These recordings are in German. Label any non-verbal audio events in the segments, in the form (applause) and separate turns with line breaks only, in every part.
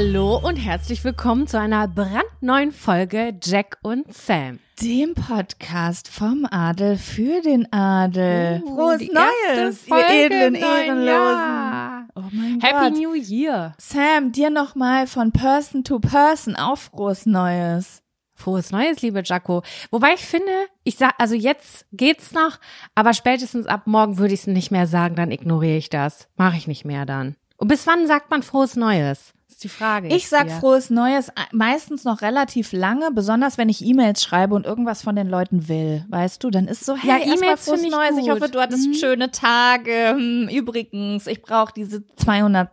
Hallo und herzlich willkommen zu einer brandneuen Folge Jack und Sam.
Dem Podcast vom Adel für den Adel.
Uh,
Frohes Neues, ihr edlen Ehrenlosen.
Jahr.
Oh mein
Happy
Gott.
New Year.
Sam, dir nochmal von Person to Person auch frohes Neues.
Frohes Neues, liebe Jaco. Wobei ich finde, ich sag, also jetzt geht's noch, aber spätestens ab morgen würde ich es nicht mehr sagen, dann ignoriere ich das. Mache ich nicht mehr dann. Und bis wann sagt man frohes Neues? Ist die Frage.
Ich sag
hier.
frohes Neues äh, meistens noch relativ lange, besonders wenn ich E-Mails schreibe und irgendwas von den Leuten will. Weißt du, dann ist so, hey,
Ja, E-Mails
frohes
ich
Neues. Ich
gut.
hoffe, du hattest
Mhm.
schöne Tage. Hm, Übrigens, ich brauche diese 200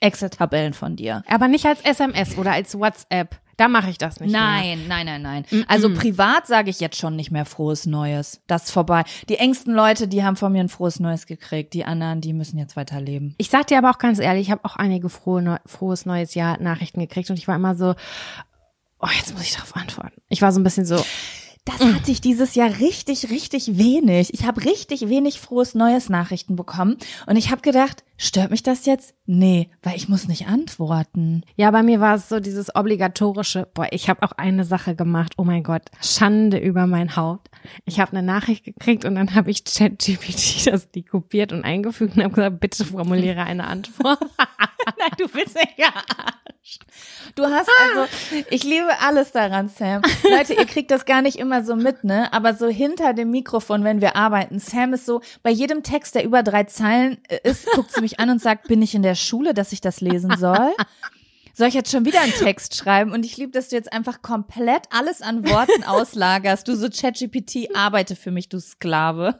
Excel-Tabellen von dir.
Aber nicht als SMS oder als WhatsApp. Da mache ich das nicht mehr.
Nein, nein, nein, nein. Also privat sage ich jetzt schon nicht mehr frohes Neues. Das ist vorbei. Die engsten Leute, die haben von mir ein frohes Neues gekriegt. Die anderen, die müssen jetzt weiterleben.
Ich sag dir aber auch ganz ehrlich, ich habe auch einige frohe, Neu frohes neues Jahr Nachrichten gekriegt und ich war immer so, oh, jetzt muss ich darauf antworten. Ich war so ein bisschen so,
Das hatte ich dieses Jahr richtig, richtig wenig. Ich habe richtig wenig frohes Neues Nachrichten bekommen und ich habe gedacht, stört mich das jetzt? Nee, weil ich muss nicht antworten.
ja, bei mir war es so dieses obligatorische, boah, ich habe auch eine Sache gemacht, oh mein Gott, Schande über mein Haupt. Ich habe eine Nachricht gekriegt und dann habe ich ChatGPT (laughs) das die kopiert und eingefügt und habe gesagt, bitte formuliere eine Antwort. (laughs)
Nein, du bist nicht gearscht. Du hast also, ich liebe alles daran, Sam. Leute, ihr kriegt das gar nicht immer so mit, ne? Aber so hinter dem Mikrofon, wenn wir arbeiten, Sam ist so, bei jedem Text, der über drei Zeilen äh, ist, guckt sie mich an und sagt, bin ich in der Schule, dass ich das lesen soll? Soll ich jetzt schon wieder einen Text schreiben? Und ich liebe, dass du jetzt einfach komplett alles an Worten auslagerst. Du so ChatGPT, arbeite für mich, du Sklave.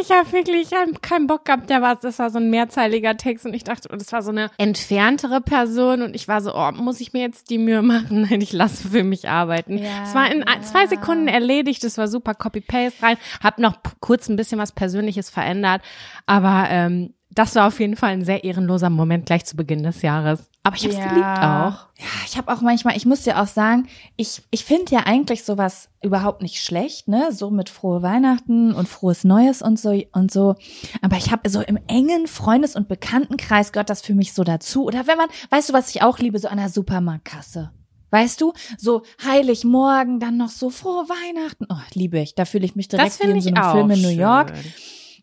Ich habe wirklich keinen Bock gehabt. Der war, das war so ein mehrzeiliger Text und ich dachte, das war so eine entferntere Person und ich war so, oh, muss ich mir jetzt die Mühe machen? (laughs) Nein, ich lasse für mich arbeiten.
Ja,
es war in ein- zwei Sekunden erledigt. Es war super Copy-Paste rein. Hab noch kurz ein bisschen was Persönliches verändert, aber ähm, das war auf jeden Fall ein sehr ehrenloser Moment gleich zu Beginn des Jahres. Aber ich habe es geliebt auch.
Ja, ich habe auch manchmal, ich muss ja auch sagen, ich, ich finde ja eigentlich sowas überhaupt nicht schlecht, ne? So mit frohe Weihnachten und frohes Neues und so und so. Aber ich habe so im engen Freundes- und Bekanntenkreis gehört das für mich so dazu. Oder wenn man, weißt du, was ich auch liebe, so an der Supermarktkasse. Weißt du, so Heiligmorgen, dann noch so frohe Weihnachten. Oh, liebe ich. Da fühle ich mich direkt
Das
wie
finde
in so
ich
einem Film in New
schön.
York.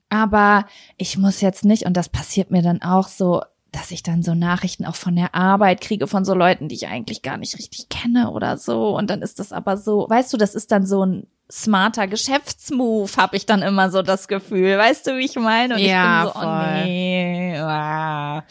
Aber ich muss jetzt nicht, und das passiert mir dann auch so, dass ich dann so Nachrichten auch von der Arbeit kriege von so Leuten, die ich eigentlich gar nicht richtig kenne oder so. Und dann ist das aber so, weißt du, das ist dann so ein smarter Geschäftsmove, habe ich dann immer so das Gefühl. Weißt du, wie ich meine? Und
Ja,
ich bin so,
voll.
oh nee. ah.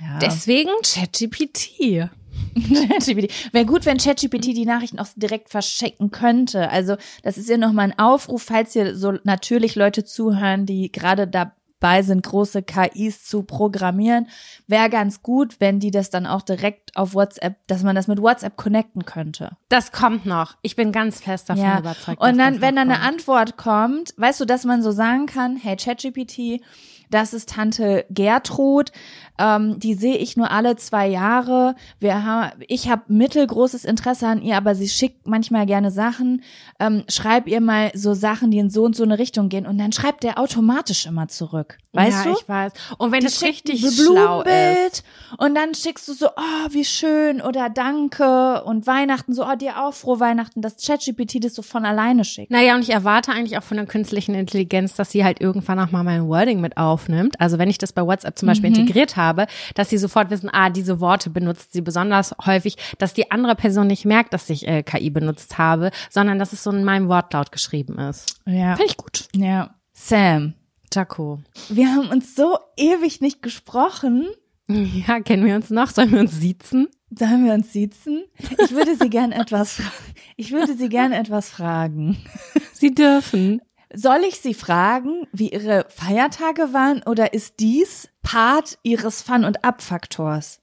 Ja.
Deswegen ChatGPT.
ChatGPT. Wäre gut, wenn ChatGPT die Nachrichten auch direkt verschicken könnte. Also das ist ja nochmal ein Aufruf, falls hier so natürlich Leute zuhören, die gerade dabei sind, große KIs zu programmieren. Wäre ganz gut, wenn die das dann auch direkt auf WhatsApp, dass man das mit WhatsApp connecten könnte.
Das kommt noch. Ich bin ganz fest davon
Ja.
überzeugt.
Und dann, wenn dann eine. Antwort kommt, weißt du, dass man so sagen kann, hey ChatGPT, das ist Tante Gertrud, ähm, die sehe ich nur alle zwei Jahre. Wir haben, ich habe mittelgroßes Interesse an ihr, aber sie schickt manchmal gerne Sachen. Ähm, schreib ihr mal so Sachen, die in so und so eine Richtung gehen, und dann schreibt der automatisch immer zurück. Weißt
ja,
du?
ich weiß. Und wenn
Die
es richtig schlau ist.
Und dann schickst du so, oh, wie schön oder danke und Weihnachten so, oh, dir auch frohe Weihnachten, dass ChatGPT das so von alleine schickt.
Naja, und ich erwarte eigentlich auch von der künstlichen Intelligenz, dass sie halt irgendwann auch mal mein Wording mit aufnimmt. Also wenn ich das bei WhatsApp zum Beispiel integriert habe, dass sie sofort wissen, ah, diese Worte benutzt sie besonders häufig, dass die andere Person nicht merkt, dass ich äh, KI benutzt habe, sondern dass es so in meinem Wortlaut geschrieben ist.
Ja.
Finde ich gut.
Ja. Sam,
Jaco.
wir haben uns so ewig nicht gesprochen. (laughs)
Ja, kennen wir uns noch? Sollen wir uns siezen?
Sollen wir uns sitzen? Ich würde Sie (laughs) gern etwas, ich würde Sie gern etwas fragen.
Sie dürfen.
Soll ich Sie fragen, wie Ihre Feiertage waren oder ist dies Part Ihres Fun- und Abfaktors?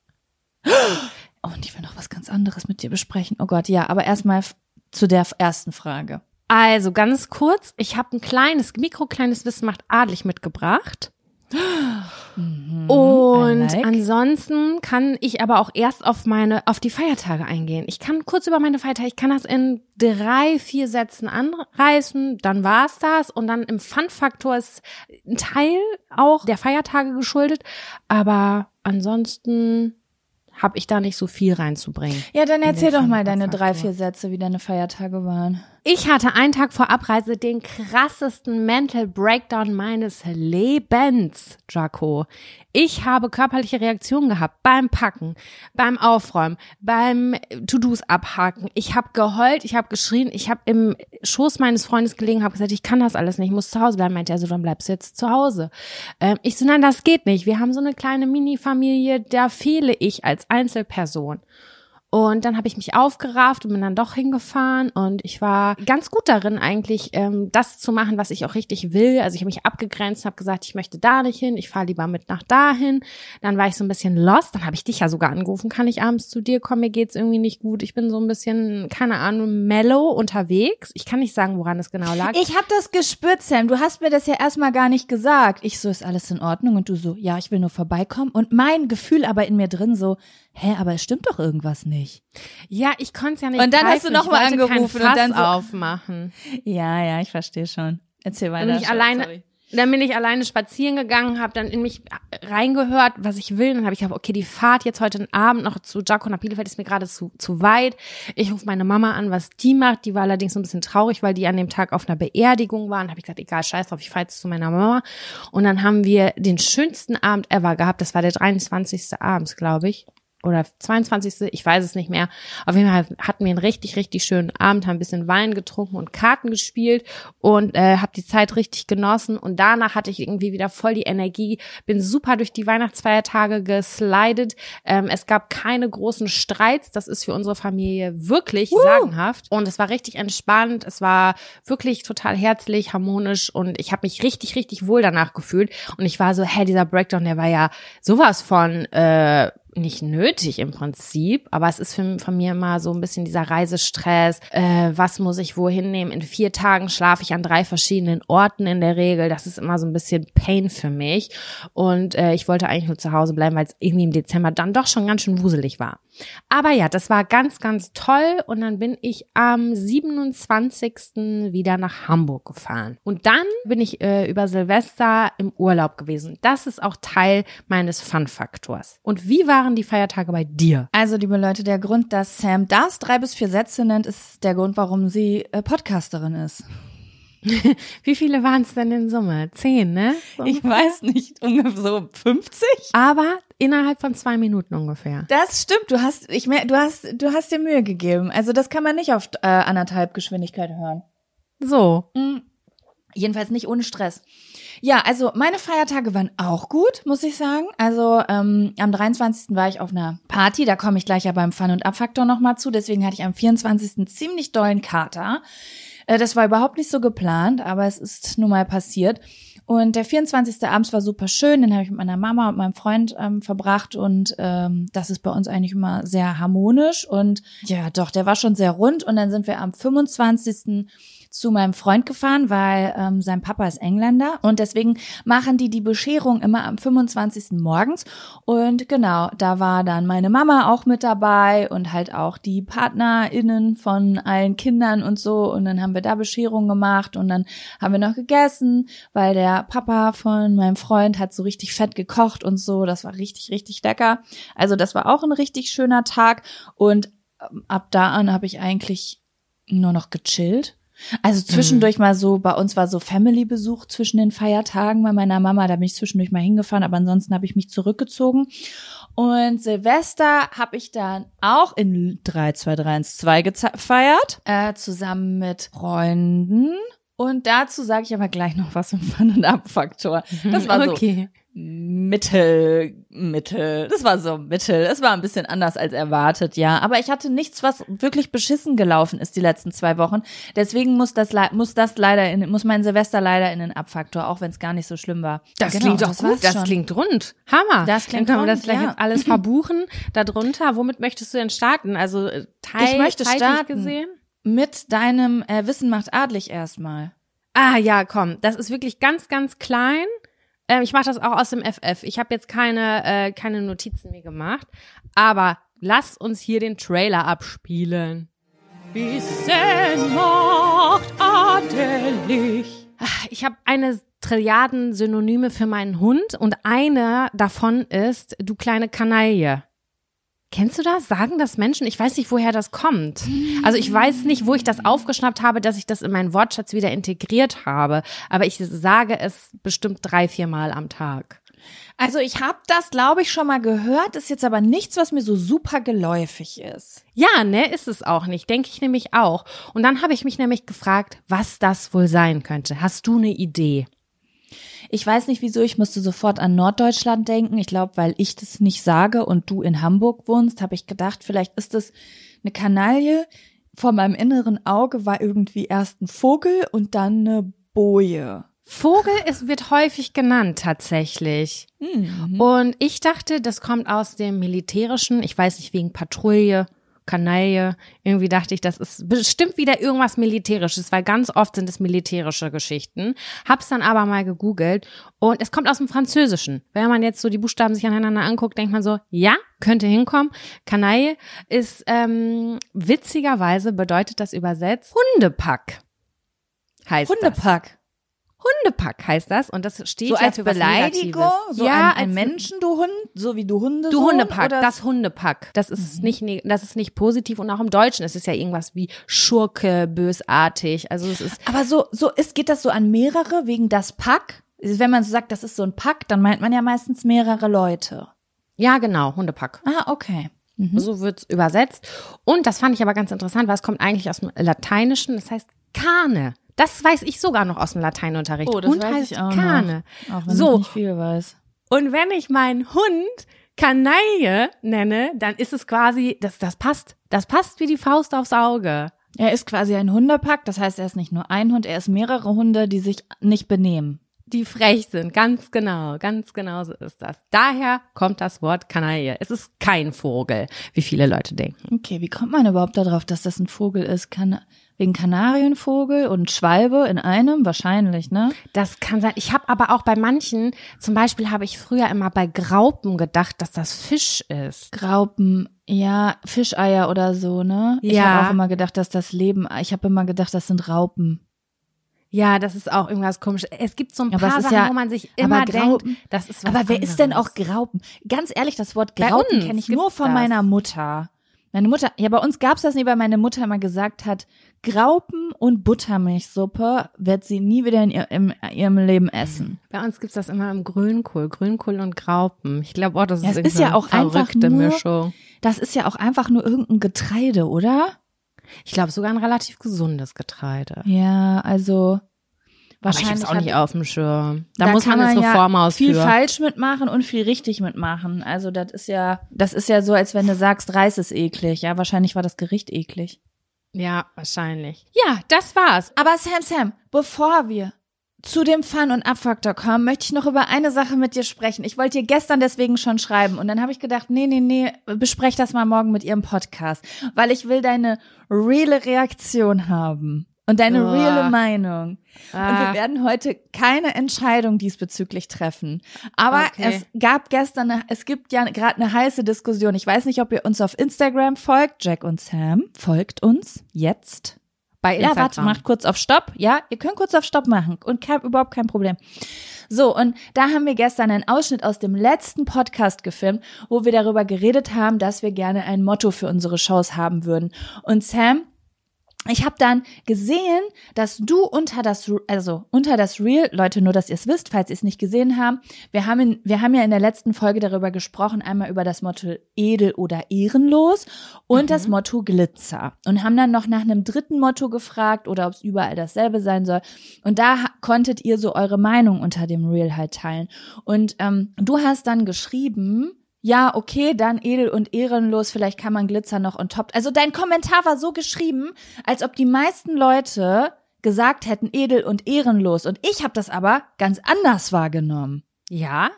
Oh, und ich will noch was ganz anderes mit dir besprechen. Oh Gott, ja, aber erstmal zu der ersten Frage.
Also ganz kurz, ich habe ein kleines, mikrokleines Wissen macht adlig mitgebracht.
I
Und
like.
ansonsten kann ich aber auch erst auf meine, auf die Feiertage eingehen. Ich kann kurz über meine Feiertage, ich kann das in drei, vier Sätzen anreißen, dann war's das. Und dann im Fun-Faktor ist ein Teil auch der Feiertage geschuldet. Aber ansonsten habe ich da nicht so viel reinzubringen.
Ja, dann erzähl doch mal deine drei, vier Sätze, wie deine Feiertage waren.
Ich hatte einen Tag vor Abreise den krassesten Mental Breakdown meines Lebens, Jaco. Ich habe körperliche Reaktionen gehabt beim Packen, beim Aufräumen, beim To-Dos abhaken. Ich habe geheult, ich habe geschrien, ich habe im Schoß meines Freundes gelegen, habe gesagt, ich kann das alles nicht, ich muss zu Hause bleiben. Meinte er so, dann bleibst du jetzt zu Hause. Ähm, ich so, nein, das geht nicht. Wir haben so eine kleine Mini-Familie, da fehle ich als Einzelperson. Und dann habe ich mich aufgerafft und bin dann doch hingefahren und ich war ganz gut darin eigentlich, ähm, das zu machen, was ich auch richtig will. Also ich habe mich abgegrenzt, habe gesagt, ich möchte da nicht hin, ich fahre lieber mit nach dahin. Dann war ich so ein bisschen lost, dann habe ich dich ja sogar angerufen, kann ich abends zu dir kommen, mir geht's irgendwie nicht gut. Ich bin so ein bisschen, keine Ahnung, mellow unterwegs. Ich kann nicht sagen, woran es genau lag.
Ich habe das gespürt, Sam. Du hast mir das ja erstmal gar nicht gesagt. Ich so, ist alles in Ordnung? Und du so, ja, ich will nur vorbeikommen. Und mein Gefühl aber in mir drin so, hä, aber es stimmt doch irgendwas nicht.
ja, ich konnte es ja nicht
Und dann hast du
greifen.
noch
Ich
mal
wollte kein
angerufen und dann so-
aufmachen.
Ja, ja, ich verstehe schon. Erzähl weiter.
Dann bin ich alleine, dann bin ich alleine spazieren gegangen, habe dann in mich reingehört, was ich will. Dann habe ich gedacht, okay, die Fahrt jetzt heute Abend noch zu Jaco nach Bielefeld ist mir gerade zu, zu weit. Ich rufe meine Mama an, was die macht. Die war allerdings so ein bisschen traurig, weil die an dem Tag auf einer Beerdigung waren. Habe ich gesagt, egal, scheiß drauf, ich fahre jetzt zu meiner Mama. Und dann haben wir den schönsten Abend ever gehabt. Das war der 23. abends, glaube ich oder 22. Ich weiß es nicht mehr. Auf jeden Fall hatten wir einen richtig, richtig schönen Abend, haben ein bisschen Wein getrunken und Karten gespielt und äh, habe die Zeit richtig genossen. Und danach hatte ich irgendwie wieder voll die Energie, bin super durch die Weihnachtsfeiertage geslidet. Ähm, es gab keine großen Streits. Das ist für unsere Familie wirklich sagenhaft. Und es war richtig entspannt. Es war wirklich total herzlich, harmonisch und ich habe mich richtig, richtig wohl danach gefühlt. Und ich war so, hä, dieser Breakdown, der war ja sowas von äh, nicht nötig im Prinzip, aber es ist für, von mir immer so ein bisschen dieser Reisestress. Äh, was muss ich wohin nehmen? In vier Tagen schlafe ich an drei verschiedenen Orten in der Regel. Das ist immer so ein bisschen Pain für mich. Und äh, ich wollte eigentlich nur zu Hause bleiben, weil es irgendwie im Dezember dann doch schon ganz schön wuselig war. Aber ja, das war ganz, ganz toll. Und dann bin ich am 27. wieder nach Hamburg gefahren. Und dann bin ich äh, über Silvester im Urlaub gewesen. Das ist auch Teil meines Fun-Faktors. Und wie waren die Feiertage bei dir?
Also, liebe Leute, der Grund, dass Sam das drei bis vier Sätze nennt, ist der Grund, warum sie äh, Podcasterin ist. (laughs)
Wie viele waren es denn in Summe? Zehn, ne?
Ich weiß nicht, ungefähr so 50?
Aber innerhalb von zwei Minuten ungefähr.
Das stimmt, du hast, ich mer du hast, du hast dir Mühe gegeben. Also das kann man nicht auf äh, anderthalb Geschwindigkeit hören.
So.
Mm. Jedenfalls nicht ohne Stress. Ja, also meine Feiertage waren auch gut, muss ich sagen. Also ähm, am 23. war ich auf einer Party, da komme ich gleich ja beim Fun- und Abfaktor nochmal zu. Deswegen hatte ich am 24. ziemlich dollen Kater. Äh, das war überhaupt nicht so geplant, aber es ist nun mal passiert. Und der 24. abends war super schön, den habe ich mit meiner Mama und meinem Freund ähm, verbracht und ähm, das ist bei uns eigentlich immer sehr harmonisch und ja, doch, der war schon sehr rund und dann sind wir am 25 zu meinem Freund gefahren, weil ähm, sein Papa ist Engländer und deswegen machen die die Bescherung immer am 25. morgens und genau, da war dann meine Mama auch mit dabei und halt auch die PartnerInnen von allen Kindern und so und dann haben wir da Bescherung gemacht und dann haben wir noch gegessen, weil der Papa von meinem Freund hat so richtig fett gekocht und so, das war richtig, richtig lecker. Also das war auch ein richtig schöner Tag und ähm, ab da an habe ich eigentlich nur noch gechillt. Also zwischendurch mhm. mal so, bei uns war so Family-Besuch zwischen den Feiertagen bei meiner Mama, da bin ich zwischendurch mal hingefahren, aber ansonsten habe ich mich zurückgezogen. Und Silvester habe ich dann auch in 3, 2, 3, 1, 2 gefeiert, äh, zusammen mit Freunden. Und dazu sage ich aber gleich noch was im Fun- und Abfaktor. Das war so okay. Mittel, Mittel. Das war so Mittel. Es war ein bisschen anders als erwartet, ja. Aber ich hatte nichts, was wirklich beschissen gelaufen ist die letzten zwei Wochen. Deswegen muss das, muss das leider in, muss mein Silvester leider in den Abfaktor, auch wenn es gar nicht so schlimm war.
Das genau, klingt doch gut. Das schon. klingt rund. Hammer.
Das klingt
Dann können
wir
das gleich ja. jetzt alles verbuchen. (laughs) Darunter, womit möchtest du denn starten? Also, äh, Teil,
ich möchte starten
gesehen?
mit deinem äh, Wissen macht adlig erstmal.
Ah, ja, komm. Das ist wirklich ganz, ganz klein. Ähm, ich mache das auch aus dem FF. Ich habe jetzt keine, äh, keine Notizen mehr gemacht. Aber lass uns hier den Trailer abspielen. Wissen macht adelig. Ich habe eine Trilliarden Synonyme für meinen Hund und eine davon ist du kleine Kanaille. Kennst du das? Sagen das Menschen? Ich weiß nicht, woher das kommt. Also ich weiß nicht, wo ich das aufgeschnappt habe, dass ich das in meinen Wortschatz wieder integriert habe. Aber ich sage es bestimmt drei, vier Mal am Tag.
Also ich habe das, glaube ich, schon mal gehört, ist jetzt aber nichts, was mir so super geläufig ist.
Ja, ne, ist es auch nicht, denke ich nämlich auch. Und dann habe ich mich nämlich gefragt, was das wohl sein könnte. Hast du eine Idee?
Ich weiß nicht wieso, ich musste sofort an Norddeutschland denken. Ich glaube, weil ich das nicht sage und du in Hamburg wohnst, habe ich gedacht, vielleicht ist das eine Kanaille. Vor meinem inneren Auge war irgendwie erst ein Vogel und dann eine Boje.
Vogel ist, wird häufig genannt tatsächlich. Mhm. Und ich dachte, das kommt aus dem militärischen, ich weiß nicht, wegen Patrouille Kanaille. Irgendwie dachte ich, das ist bestimmt wieder irgendwas Militärisches, weil ganz oft sind es militärische Geschichten. Hab's dann aber mal gegoogelt und es kommt aus dem Französischen. Wenn man jetzt so die Buchstaben sich aneinander anguckt, denkt man so, ja, könnte hinkommen. Kanaille ist ähm, witzigerweise bedeutet das übersetzt Hundepack. Heißt
Hundepack. Das.
Hundepack heißt das und das steht
so
ja
als für Beleidigung, so ja, ein, ein Menschen, du Hund, so wie du Hunde.
Du Hundepack, das Hundepack. Das ist mhm. nicht, das ist nicht positiv und auch im Deutschen ist es ja irgendwas wie Schurke, bösartig. Also es ist.
Aber so, so ist, geht das so an mehrere wegen das Pack? Wenn man so sagt, das ist so ein Pack, dann meint man ja meistens mehrere Leute.
Ja, genau, Hundepack.
Ah, okay.
Mhm. So wird's übersetzt. Und das fand ich aber ganz interessant, weil es kommt eigentlich aus dem Lateinischen, das heißt Kane. Das weiß ich sogar noch aus dem Lateinunterricht.
Oh, das Hund weiß heißt ich auch Kane.
Noch. Auch wenn so. ich nicht viel weiß. Und wenn ich meinen Hund Kanaille nenne, dann ist es quasi, das, das passt. Das passt wie die Faust aufs Auge.
Er ist quasi ein Hundepack, das heißt, er ist nicht nur ein Hund, er ist mehrere Hunde, die sich nicht benehmen.
Die frech sind, ganz genau, ganz genau so ist das. Daher kommt das Wort Kanaille. Es ist kein Vogel, wie viele Leute denken.
Okay, wie kommt man überhaupt darauf, dass das ein Vogel ist? Kann, Wegen Kanarienvogel und Schwalbe in einem? Wahrscheinlich, ne?
Das kann sein. Ich habe aber auch bei manchen, zum Beispiel habe ich früher immer bei Graupen gedacht, dass das Fisch ist.
Graupen, ja, Fischeier oder so, ne? Ich ja. habe auch immer gedacht, dass das Leben, ich habe immer gedacht, das sind Raupen.
Ja, das ist auch irgendwas komisch. Es gibt so ein paar Sachen, ja, wo man sich immer denkt, das ist was
Aber wer anderes. ist denn auch Graupen? Ganz ehrlich, das Wort Graupen kenne ich nur von das. meiner Mutter. Meine Mutter, ja, bei uns gab's das nie, weil meine Mutter immer gesagt hat, Graupen und Buttermilchsuppe wird sie nie wieder in, ihr, in ihrem Leben essen.
Bei uns gibt's das immer im Grünkohl, Grünkohl und Graupen. Ich glaube, oh, das
ist,
das
ist ja auch einfach nur, Mischung. Das ist ja auch einfach nur irgendein Getreide, oder?
Ich glaube sogar ein relativ gesundes Getreide.
Ja, also Wahrscheinlich
aber ich hab's auch nicht auf dem Schirm. Da,
Da
muss man
kann
eine
ja viel
ausführen.
falsch mitmachen und viel richtig mitmachen. Also das ist ja, das ist ja so, als wenn du sagst, Reis ist eklig. Ja, wahrscheinlich war das Gericht eklig.
Ja, wahrscheinlich. Ja, das war's.
Aber Sam, Sam, bevor wir zu dem Fun- und Abfaktor kommen, möchte ich noch über eine Sache mit dir sprechen. Ich wollte dir gestern deswegen schon schreiben und dann habe ich gedacht, nee, nee, nee, besprech das mal morgen mit ihrem Podcast, weil ich will deine reale Reaktion haben und deine
Uah.
reale Meinung. Und wir
Ah,
werden heute keine Entscheidung diesbezüglich treffen. Aber
Okay.
es gab gestern, eine, es gibt ja gerade eine heiße Diskussion. Ich weiß nicht, ob ihr uns auf Instagram folgt. Jack und Sam folgt uns jetzt.
Bei
Ja,
Instagram.
warte, macht kurz auf Stopp. Ja, ihr könnt kurz auf Stopp machen und kein, überhaupt kein Problem. So, und da haben wir gestern einen Ausschnitt aus dem letzten Podcast gefilmt, wo wir darüber geredet haben, dass wir gerne ein Motto für unsere Shows haben würden. Und Sam, ich habe dann gesehen, dass du unter das, also unter das Reel, Leute, nur dass ihr es wisst, falls ihr es nicht gesehen haben, wir haben, in, wir haben ja in der letzten Folge darüber gesprochen, einmal über das Motto edel oder ehrenlos und das Motto Glitzer und haben dann noch nach einem dritten Motto gefragt oder ob es überall dasselbe sein soll. Und da konntet ihr so eure Meinung unter dem Reel halt teilen. Und ähm, du hast dann geschrieben, ja, okay, dann edel und ehrenlos, vielleicht kann man Glitzer noch on top. Also dein Kommentar war so geschrieben, als ob die meisten Leute gesagt hätten edel und ehrenlos. Und ich habe das aber ganz anders wahrgenommen.
Ja?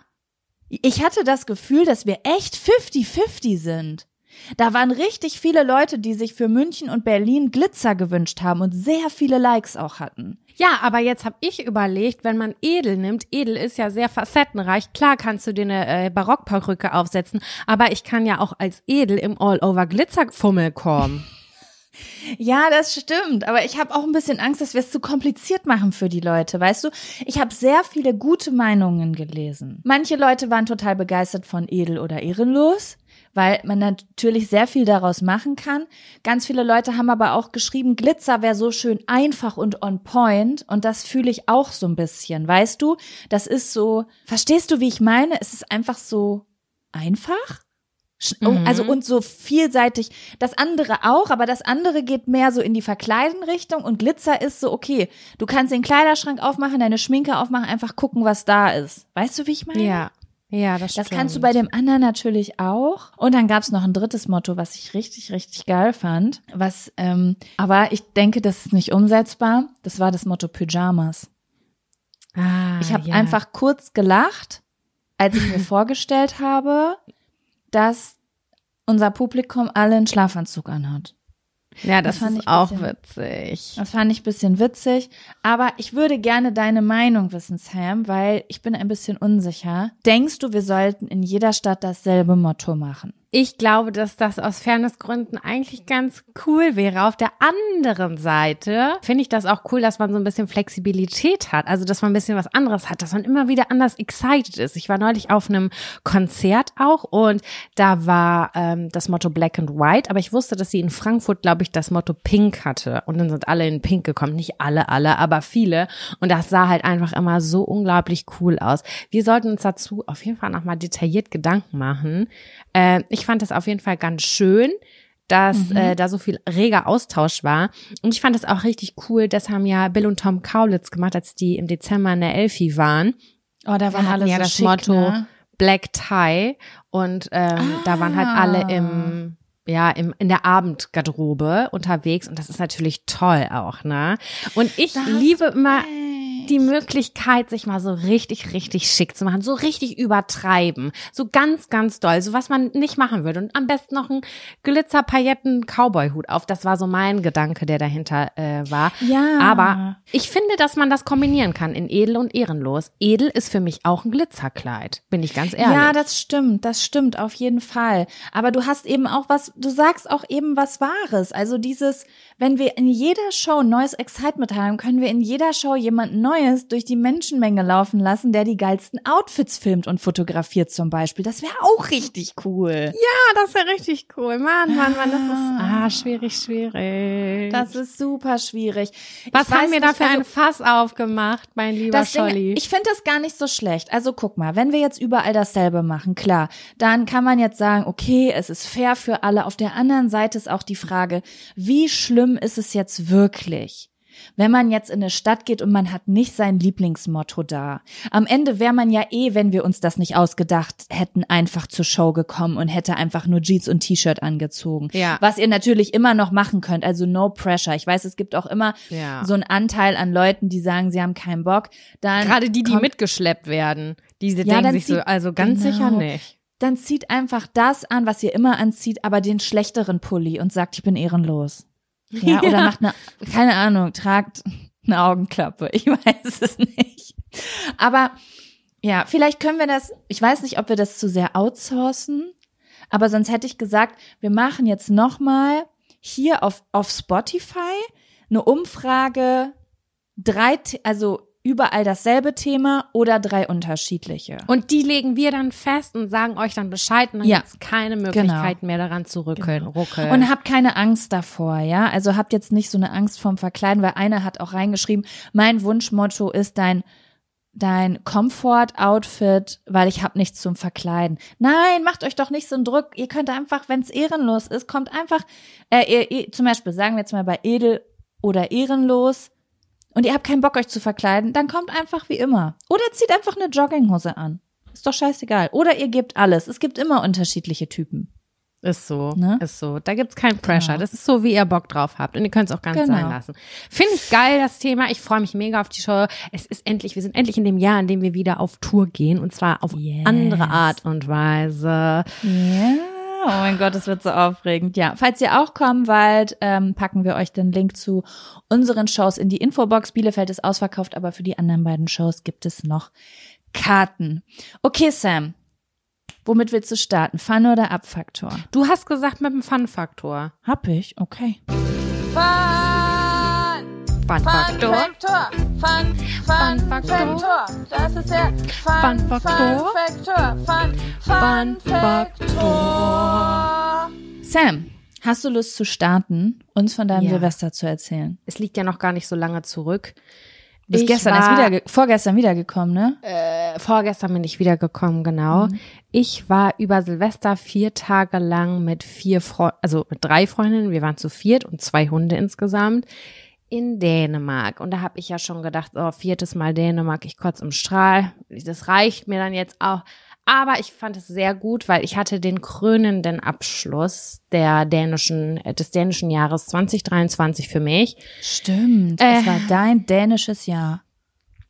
Ich hatte das Gefühl, dass wir echt 50-50 sind. Da waren richtig viele Leute, die sich für München und Berlin Glitzer gewünscht haben und sehr viele Likes auch hatten.
Ja, aber jetzt habe ich überlegt, wenn man edel nimmt, edel ist ja sehr facettenreich. Klar kannst du dir eine äh, Barockperücke aufsetzen, aber ich kann ja auch als edel im All-Over-Glitzerfummel kommen. (laughs)
Ja, das stimmt. Aber ich habe auch ein bisschen Angst, dass wir es zu kompliziert machen für die Leute. Weißt du, ich habe sehr viele gute Meinungen gelesen. Manche Leute waren total begeistert von edel oder ehrenlos, weil man natürlich sehr viel daraus machen kann. Ganz viele Leute haben aber auch geschrieben, Glitzer wäre so schön einfach und on point. Und das fühle ich auch so ein bisschen. Weißt du, das ist so, verstehst du, wie ich meine? Es ist einfach so einfach. Oh,
Mhm.
Also und so vielseitig. Das andere auch, aber das andere geht mehr so in die Verkleiden-Richtung und Glitzer ist so, okay, du kannst den Kleiderschrank aufmachen, deine Schminke aufmachen, einfach gucken, was da ist. Weißt du, wie ich meine?
Ja. Ja, das
Das
stimmt.
kannst du bei dem anderen natürlich auch. Und dann gab's noch ein drittes Motto, was ich richtig, richtig geil fand. Was, ähm, aber ich denke, das ist nicht umsetzbar. Das war das Motto Pyjamas.
ah,
Ich habe
ja.
einfach kurz gelacht, als ich mir (laughs) vorgestellt habe, dass unser Publikum alle einen Schlafanzug anhat.
Ja,
das
das,
fand
ist auch
bisschen-
witzig.
Das fand ich ein bisschen witzig, aber ich würde gerne deine Meinung wissen, Sam, weil ich bin ein bisschen unsicher. Denkst du, wir sollten in jeder Stadt dasselbe Motto machen?
Ich glaube, dass das aus Fairnessgründen eigentlich ganz cool wäre. Auf der anderen Seite finde ich das auch cool, dass man so ein bisschen Flexibilität hat. Also, dass man ein bisschen was anderes hat, dass man immer wieder anders excited ist. Ich war neulich auf einem Konzert auch und da war ähm, das Motto Black and White, aber ich wusste, dass sie in Frankfurt, glaube ich, das Motto Pink hatte. Und dann sind alle in Pink gekommen. Nicht alle, alle, aber viele. Und das sah halt einfach immer so unglaublich cool aus. Wir sollten uns dazu auf jeden Fall nochmal detailliert Gedanken machen. Äh, ich fand das auf jeden Fall ganz schön dass äh, da so viel reger Austausch war. Und ich fand das auch richtig cool. Das haben ja Bill und Tom Kaulitz gemacht, als die im Dezember in der Elfi waren.
Oh, da waren
Da
alle
ja
so
das
schick,
Motto
ne?
Black Tie. Und ähm, da waren halt alle im ja, im, in der Abendgarderobe unterwegs und das ist natürlich toll auch, ne? Und ich liebe immer. Die Möglichkeit, sich mal so richtig, richtig schick zu machen, so richtig übertreiben, so ganz, ganz doll, so was man nicht machen würde und am besten noch einen Glitzer-Pailletten-Cowboy-Hut auf. Das war so mein Gedanke, der dahinter äh, war.
Ja.
Aber ich finde, dass man das kombinieren kann in edel und ehrenlos. Edel ist für mich auch ein Glitzerkleid, bin ich ganz ehrlich.
Ja, das stimmt, das stimmt auf jeden Fall. Aber du hast eben auch was, du sagst auch eben was Wahres. Also dieses, wenn wir in jeder Show ein neues Excitement haben, können wir in jeder Show jemand Neues durch die Menschenmenge laufen lassen, der die geilsten Outfits filmt und fotografiert zum Beispiel. Das wäre auch richtig cool.
Ja, das wäre richtig cool. Mann, Mann, Mann, das ist ah, schwierig, schwierig.
Das ist super schwierig.
Was
Ich
haben wir da für
also-
ein Fass aufgemacht, mein lieber
Das Ding,
Scholli?
ich finde das gar nicht so schlecht. Also guck mal, wenn wir jetzt überall dasselbe machen, klar, dann kann man jetzt sagen, okay, es ist fair für alle. Auf der anderen Seite ist auch die Frage, wie schlimm ist es jetzt wirklich? Wenn man jetzt in eine Stadt geht und man hat nicht sein Lieblingsmotto da. Am Ende wäre man ja eh, wenn wir uns das nicht ausgedacht hätten, einfach zur Show gekommen und hätte einfach nur Jeans und T-Shirt angezogen.
Ja.
Was ihr natürlich immer noch machen könnt, also no pressure. Ich weiß, es gibt auch immer
Ja.
so einen Anteil an Leuten, die sagen, sie haben keinen Bock. Dann
Gerade die, die mitgeschleppt werden, diese
Ja,
denken sich so,
zieht-
also ganz
genau.
sicher nicht.
dann zieht einfach das an, was ihr immer anzieht, aber den schlechteren Pulli und sagt, ich bin ehrenlos. Ja, oder
Ja.
macht eine, keine Ahnung, tragt eine Augenklappe. Ich (laughs) weiß es nicht. Aber ja, vielleicht können wir das, ich weiß nicht, ob wir das zu sehr outsourcen, aber sonst hätte ich gesagt, wir machen jetzt nochmal hier auf, auf Spotify eine Umfrage, drei, also überall dasselbe Thema oder drei unterschiedliche.
Und die legen wir dann fest und sagen euch dann Bescheid und dann
Ja.
gibt's keine Möglichkeit mehr daran zu rückeln. ruckeln.
Und habt keine Angst davor, ja? Also habt jetzt nicht so eine Angst vorm Verkleiden, weil einer hat auch reingeschrieben, mein Wunschmotto ist dein dein Comfort-Outfit, weil ich hab nichts zum Verkleiden. Nein, macht euch doch nicht so einen Druck. Ihr könnt einfach, wenn es ehrenlos ist, kommt einfach, äh, ihr, ihr, zum Beispiel sagen wir jetzt mal bei edel oder ehrenlos und ihr habt keinen Bock euch zu verkleiden, dann kommt einfach wie immer. Oder zieht einfach eine Jogginghose an. Ist doch scheißegal. Oder ihr gebt alles. Es gibt immer unterschiedliche Typen.
Ist so,
Ne?
ist so. Da gibt's kein Pressure.
Genau.
Das ist so, wie ihr Bock drauf habt. Und ihr könnt es auch ganz
Genau.
sein lassen. Finde ich geil, das Thema. Ich freue mich mega auf die Show. Es ist endlich, wir sind endlich in dem Jahr, in dem wir wieder auf Tour gehen. Und zwar auf
Yes.
andere Art und Weise.
Ja, oh mein Gott, das wird so aufregend. Ja, falls ihr auch kommen wollt, ähm, packen wir euch den Link zu unseren Shows in die Infobox. Bielefeld ist ausverkauft, aber für die anderen beiden Shows gibt es noch Karten. Okay, Sam. Womit willst du starten? Fun oder Abfaktor?
Du hast gesagt mit dem Fun-Faktor.
Hab ich, okay.
Fun,
Fun-Faktor.
Faktor. Fun, Fun,
Fun Faktor.
Das ist der Fun,
Fun Faktor.
Faktor. Fun, Fun,
Fun
Faktor.
Sam, hast du Lust zu starten, uns von deinem
Ja.
Silvester zu erzählen?
Es liegt ja noch gar nicht so lange zurück.
Du bist
Ich
gestern
war-
erst wieder, ge- vorgestern wiedergekommen, ne?
Äh, vorgestern bin ich wiedergekommen, genau. Ich war über Silvester vier Tage lang mit vier Freu also mit drei Freundinnen, wir waren zu viert und zwei Hunde insgesamt in Dänemark. Und da habe ich ja schon gedacht, oh, viertes Mal Dänemark, ich kotze im Strahl. Das reicht mir dann jetzt auch. Aber ich fand es sehr gut, weil ich hatte den krönenden Abschluss der dänischen, äh, des dänischen Jahres 2023 für mich.
Stimmt.
Äh.
Es war dein dänisches Jahr.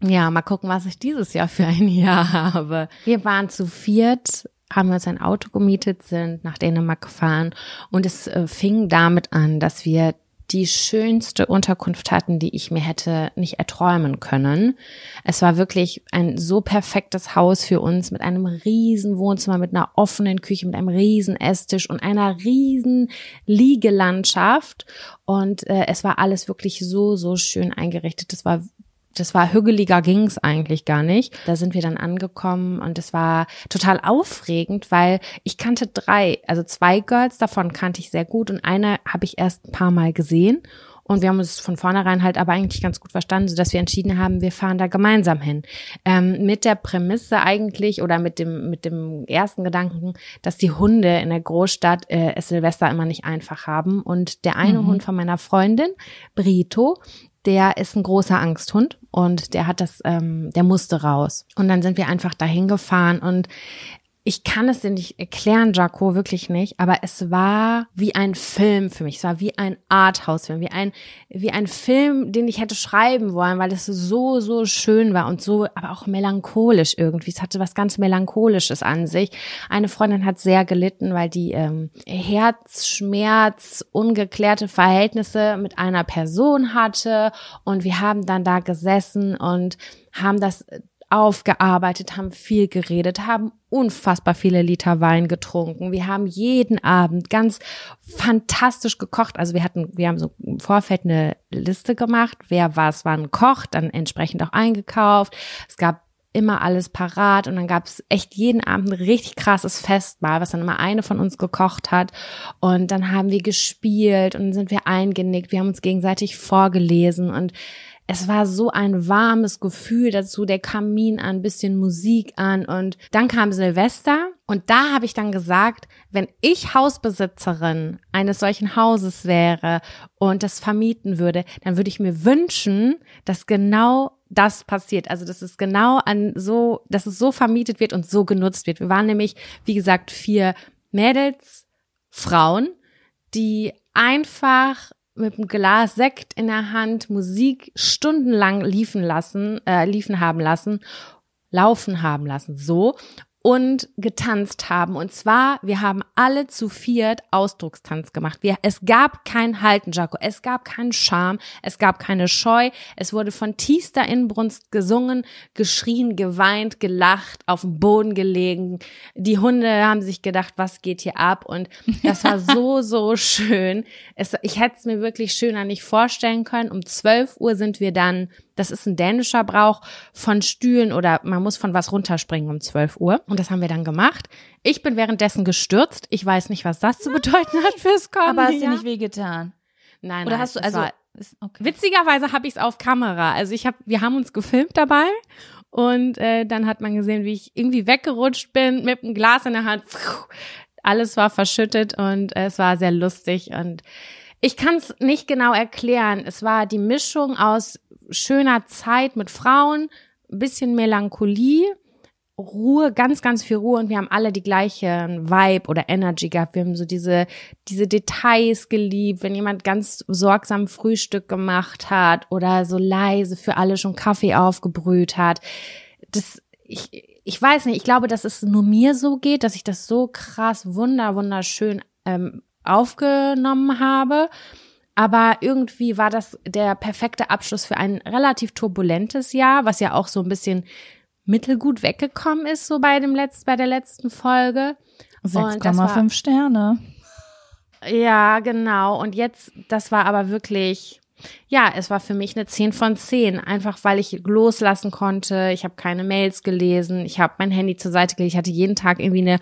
Ja, mal gucken, was ich dieses Jahr für ein Jahr habe. Wir waren zu viert, haben uns ein Auto gemietet, sind nach Dänemark gefahren und es äh, fing damit an, dass wir die schönste Unterkunft hatten, die ich mir hätte nicht erträumen können. Es war wirklich ein so perfektes Haus für uns mit einem riesen Wohnzimmer, mit einer offenen Küche, mit einem riesen Esstisch und einer riesen Liegelandschaft. Und äh, es war alles wirklich so, so schön eingerichtet. Das war das war hügeliger ging's eigentlich gar nicht. Da sind wir dann angekommen und es war total aufregend, weil ich kannte drei, also zwei Girls davon kannte ich sehr gut und eine habe ich erst ein paar Mal gesehen. Und wir haben uns von vornherein halt aber eigentlich ganz gut verstanden, sodass wir entschieden haben, wir fahren da gemeinsam hin. Ähm, mit der Prämisse eigentlich oder mit dem, mit dem ersten Gedanken, dass die Hunde in der Großstadt äh, es Silvester immer nicht einfach haben. Und der eine Hund von meiner Freundin, Brito, der ist ein großer Angsthund und der hat das, ähm, der musste raus. Und dann sind wir einfach dahin gefahren und ich kann es dir nicht erklären, Jaco, wirklich nicht, aber es war wie ein Film für mich. Es war wie ein Arthouse-Film, wie ein, wie ein Film, den ich hätte schreiben wollen, weil es so, so schön war und so, aber auch melancholisch irgendwie. Es hatte was ganz Melancholisches an sich. Eine Freundin hat sehr gelitten, weil die ähm, Herzschmerz, ungeklärte Verhältnisse mit einer Person hatte und wir haben dann da gesessen und haben das aufgearbeitet, haben viel geredet, haben unfassbar viele Liter Wein getrunken. Wir haben jeden Abend ganz fantastisch gekocht. Also wir hatten, wir haben so im Vorfeld eine Liste gemacht, wer was wann kocht, dann entsprechend auch eingekauft. Es gab immer alles parat und dann gab es echt jeden Abend ein richtig krasses Festmahl, was dann immer eine von uns gekocht hat und dann haben wir gespielt und dann sind wir eingenickt, wir haben uns gegenseitig vorgelesen und es war so ein warmes Gefühl dazu, der Kamin an, bisschen Musik an und dann kam Silvester Und da habe ich dann gesagt, wenn ich Hausbesitzerin eines solchen Hauses wäre und das vermieten würde, dann würde ich mir wünschen, dass genau das passiert. Also, dass es genau an so, dass es so vermietet wird und so genutzt wird. Wir waren nämlich, wie gesagt, vier Mädels, Frauen, die einfach mit einem Glas Sekt in der Hand Musik stundenlang liefen lassen, äh, liefen haben lassen, laufen haben lassen, so und getanzt haben. Und zwar, wir haben alle zu viert Ausdruckstanz gemacht. Wir, es gab kein Halten, Jaco. Es gab keinen Charme. Es gab keine Scheu. Es wurde von tiefster Inbrunst gesungen, geschrien, geweint, gelacht, auf dem Boden gelegen. Die Hunde haben sich gedacht, was geht hier ab? Und das war (laughs) so, so schön. Es, ich hätte es mir wirklich schöner nicht vorstellen können. Um 12 Uhr sind wir dann das ist ein dänischer Brauch von Stühlen oder man muss von was runterspringen um 12 Uhr. Und das haben wir dann gemacht. Ich bin währenddessen gestürzt. Ich weiß nicht, was das zu bedeuten hat fürs Kommen.
Aber hast du nicht wehgetan?
Nein,
Oder
nein,
hast du, also, ist, okay.
Witzigerweise habe ich es auf Kamera. Also ich habe, wir haben uns gefilmt dabei und äh, dann hat man gesehen, wie ich irgendwie weggerutscht bin mit einem Glas in der Hand. Alles war verschüttet und äh, es war sehr lustig und ich kann es nicht genau erklären. Es war die Mischung aus schöner Zeit mit Frauen, bisschen Melancholie, Ruhe, ganz, ganz viel Ruhe und wir haben alle die gleichen Vibe oder Energy gehabt. Wir haben so diese, diese Details geliebt, wenn jemand ganz sorgsam Frühstück gemacht hat oder so leise für alle schon Kaffee aufgebrüht hat. Das, ich, ich weiß nicht, ich glaube, dass es nur mir so geht, dass ich das so krass wunder, wunderschön ähm, aufgenommen habe. Aber irgendwie war das der perfekte Abschluss für ein relativ turbulentes Jahr, was ja auch so ein bisschen mittelgut weggekommen ist, so bei dem letzten, bei der letzten Folge. Und das war-
6,5 Sterne.
Ja, genau. Und jetzt, das war aber wirklich, ja, es war für mich eine 10 von 10. Einfach weil ich loslassen konnte. Ich habe keine Mails gelesen. Ich habe mein Handy zur Seite gelegt. Ich hatte jeden Tag irgendwie eine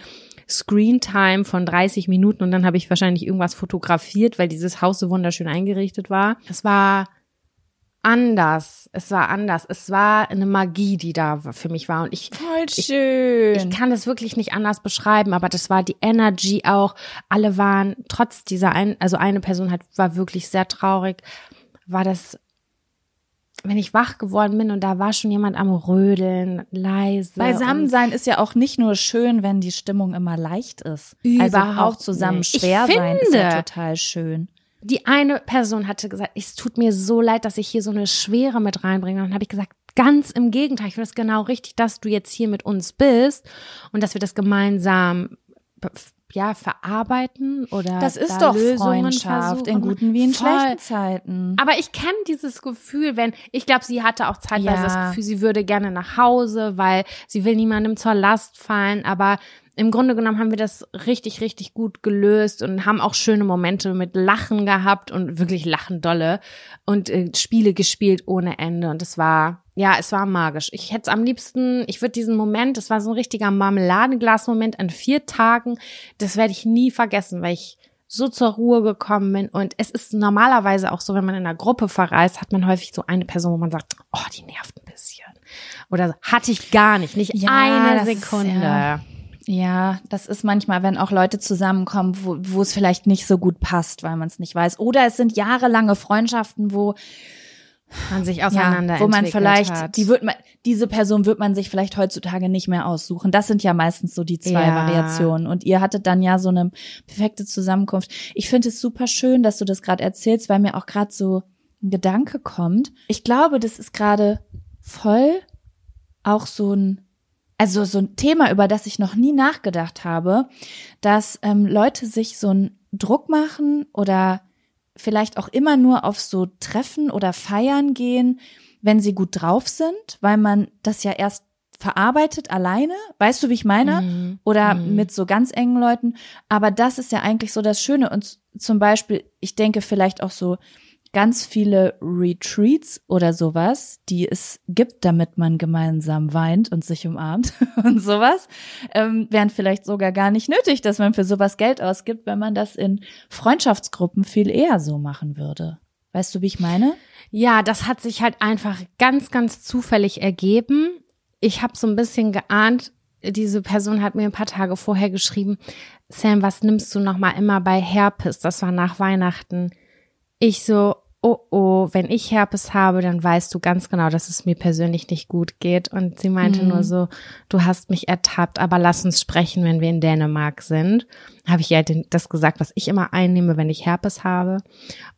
Screen Time von 30 Minuten und dann habe ich wahrscheinlich irgendwas fotografiert, weil dieses Haus so wunderschön eingerichtet war. Es war anders. Es war anders. Es war eine Magie, die da für mich war. Und ich,
Voll schön.
ich kann es wirklich nicht anders beschreiben, aber das war die Energy auch. Alle waren trotz dieser ein, also eine Person hat war wirklich sehr traurig. War das, wenn ich wach geworden bin und da war schon jemand am Rödeln, leise.
Beisammen sein ist ja auch nicht nur schön, wenn die Stimmung immer leicht ist. also
Überhaupt
auch zusammen
nicht. Ich
schwer sein ist ja
finde-
total schön.
Die eine Person hatte gesagt, es tut mir so leid, dass ich hier so eine Schwere mit reinbringe. Und dann habe ich gesagt, ganz im Gegenteil, ich finde es genau richtig, dass du jetzt hier mit uns bist und dass wir das gemeinsam ja verarbeiten oder
Das ist
da
doch
Lösungen
Freundschaft in guten wie in
Voll.
schlechten Zeiten.
Aber ich kenne dieses Gefühl, wenn, ich glaube, sie hatte auch zeitweise
Ja.
das Gefühl, sie würde gerne nach Hause, weil sie will niemandem zur Last fallen, aber im Grunde genommen haben wir das richtig, richtig gut gelöst und haben auch schöne Momente mit Lachen gehabt und wirklich Lachen dolle und äh, Spiele gespielt ohne Ende und es war, ja, es war magisch. Ich hätte es am liebsten, ich würde diesen Moment, das war so ein richtiger Marmeladenglas-Moment an vier Tagen, das werde ich nie vergessen, weil ich so zur Ruhe gekommen bin. Und es ist normalerweise auch so, wenn man in einer Gruppe verreist, hat man häufig so eine Person, wo man sagt, oh, die nervt ein bisschen. Oder hatte ich gar nicht, nicht
Ja,
eine
das ist,
Sekunde.
ja. Ja, das ist manchmal, wenn auch Leute zusammenkommen, wo, wo es vielleicht nicht so gut passt, weil man es nicht weiß. Oder es sind jahrelange Freundschaften, wo
Man sich auseinander
ja, wo man vielleicht,
hat.
die wird man, diese Person wird man sich vielleicht heutzutage nicht mehr aussuchen. Das sind ja meistens so die zwei
Ja.
Variationen. Und ihr hattet dann ja so eine perfekte Zusammenkunft. Ich finde es super schön, dass du das gerade erzählst, weil mir auch gerade so ein Gedanke kommt. Ich glaube, das ist gerade voll auch so ein also so ein Thema, über das ich noch nie nachgedacht habe, dass ähm, Leute sich so einen Druck machen oder vielleicht auch immer nur auf so Treffen oder Feiern gehen, wenn sie gut drauf sind, weil man das ja erst verarbeitet alleine, weißt du, wie ich meine?
Mhm.
Oder
Mhm.
mit so ganz engen Leuten. Aber das ist ja eigentlich so das Schöne. Und zum Beispiel, ich denke vielleicht auch so ganz viele Retreats oder sowas, die es gibt, damit man gemeinsam weint und sich umarmt (laughs) und sowas, ähm, wären vielleicht sogar gar nicht nötig, dass man für sowas Geld ausgibt, wenn man das in Freundschaftsgruppen viel eher so machen würde. Weißt du, wie ich meine?
Ja, das hat sich halt einfach ganz, ganz zufällig ergeben. Ich habe so ein bisschen geahnt, diese Person hat mir ein paar Tage vorher geschrieben, Sam, was nimmst du noch mal immer bei Herpes? Das war nach Weihnachten. Ich so, oh oh, wenn ich Herpes habe, dann weißt du ganz genau, dass es mir persönlich nicht gut geht. Und sie meinte
Mhm.
nur so, du hast mich ertappt, aber lass uns sprechen, wenn wir in Dänemark sind. Habe ich ihr halt das gesagt, was ich immer einnehme, wenn ich Herpes habe.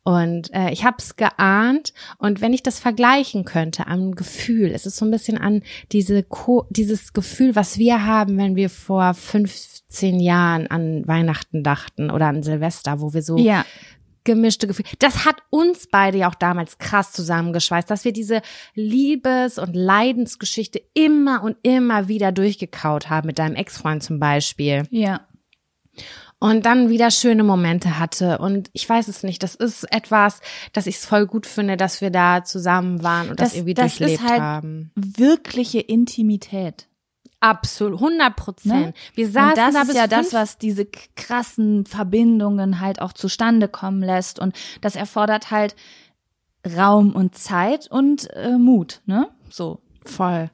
Und äh, ich habe es geahnt. Und wenn ich das vergleichen könnte am Gefühl, es ist so ein bisschen an diese Ko dieses Gefühl, was wir haben, wenn wir vor 15 Jahren an Weihnachten dachten oder an Silvester, wo wir so
Ja,
gemischte Gefühle. Das hat uns beide ja auch damals krass zusammengeschweißt, dass wir diese Liebes- und Leidensgeschichte immer und immer wieder durchgekaut haben mit deinem Ex-Freund zum Beispiel
ja.
und dann wieder schöne Momente hatte. Und ich weiß es nicht, das ist etwas, dass ich es voll gut finde, dass wir da zusammen waren und das,
Das-
irgendwie
das ist
durchlebt
halt-
haben.
Wirkliche Intimität.
Absolut, 100 Prozent.
Ne?
Wir saßen
und das
da
ist ja das, was diese krassen Verbindungen halt auch zustande kommen lässt. Und das erfordert halt Raum und Zeit und äh, Mut, ne? So.
Voll.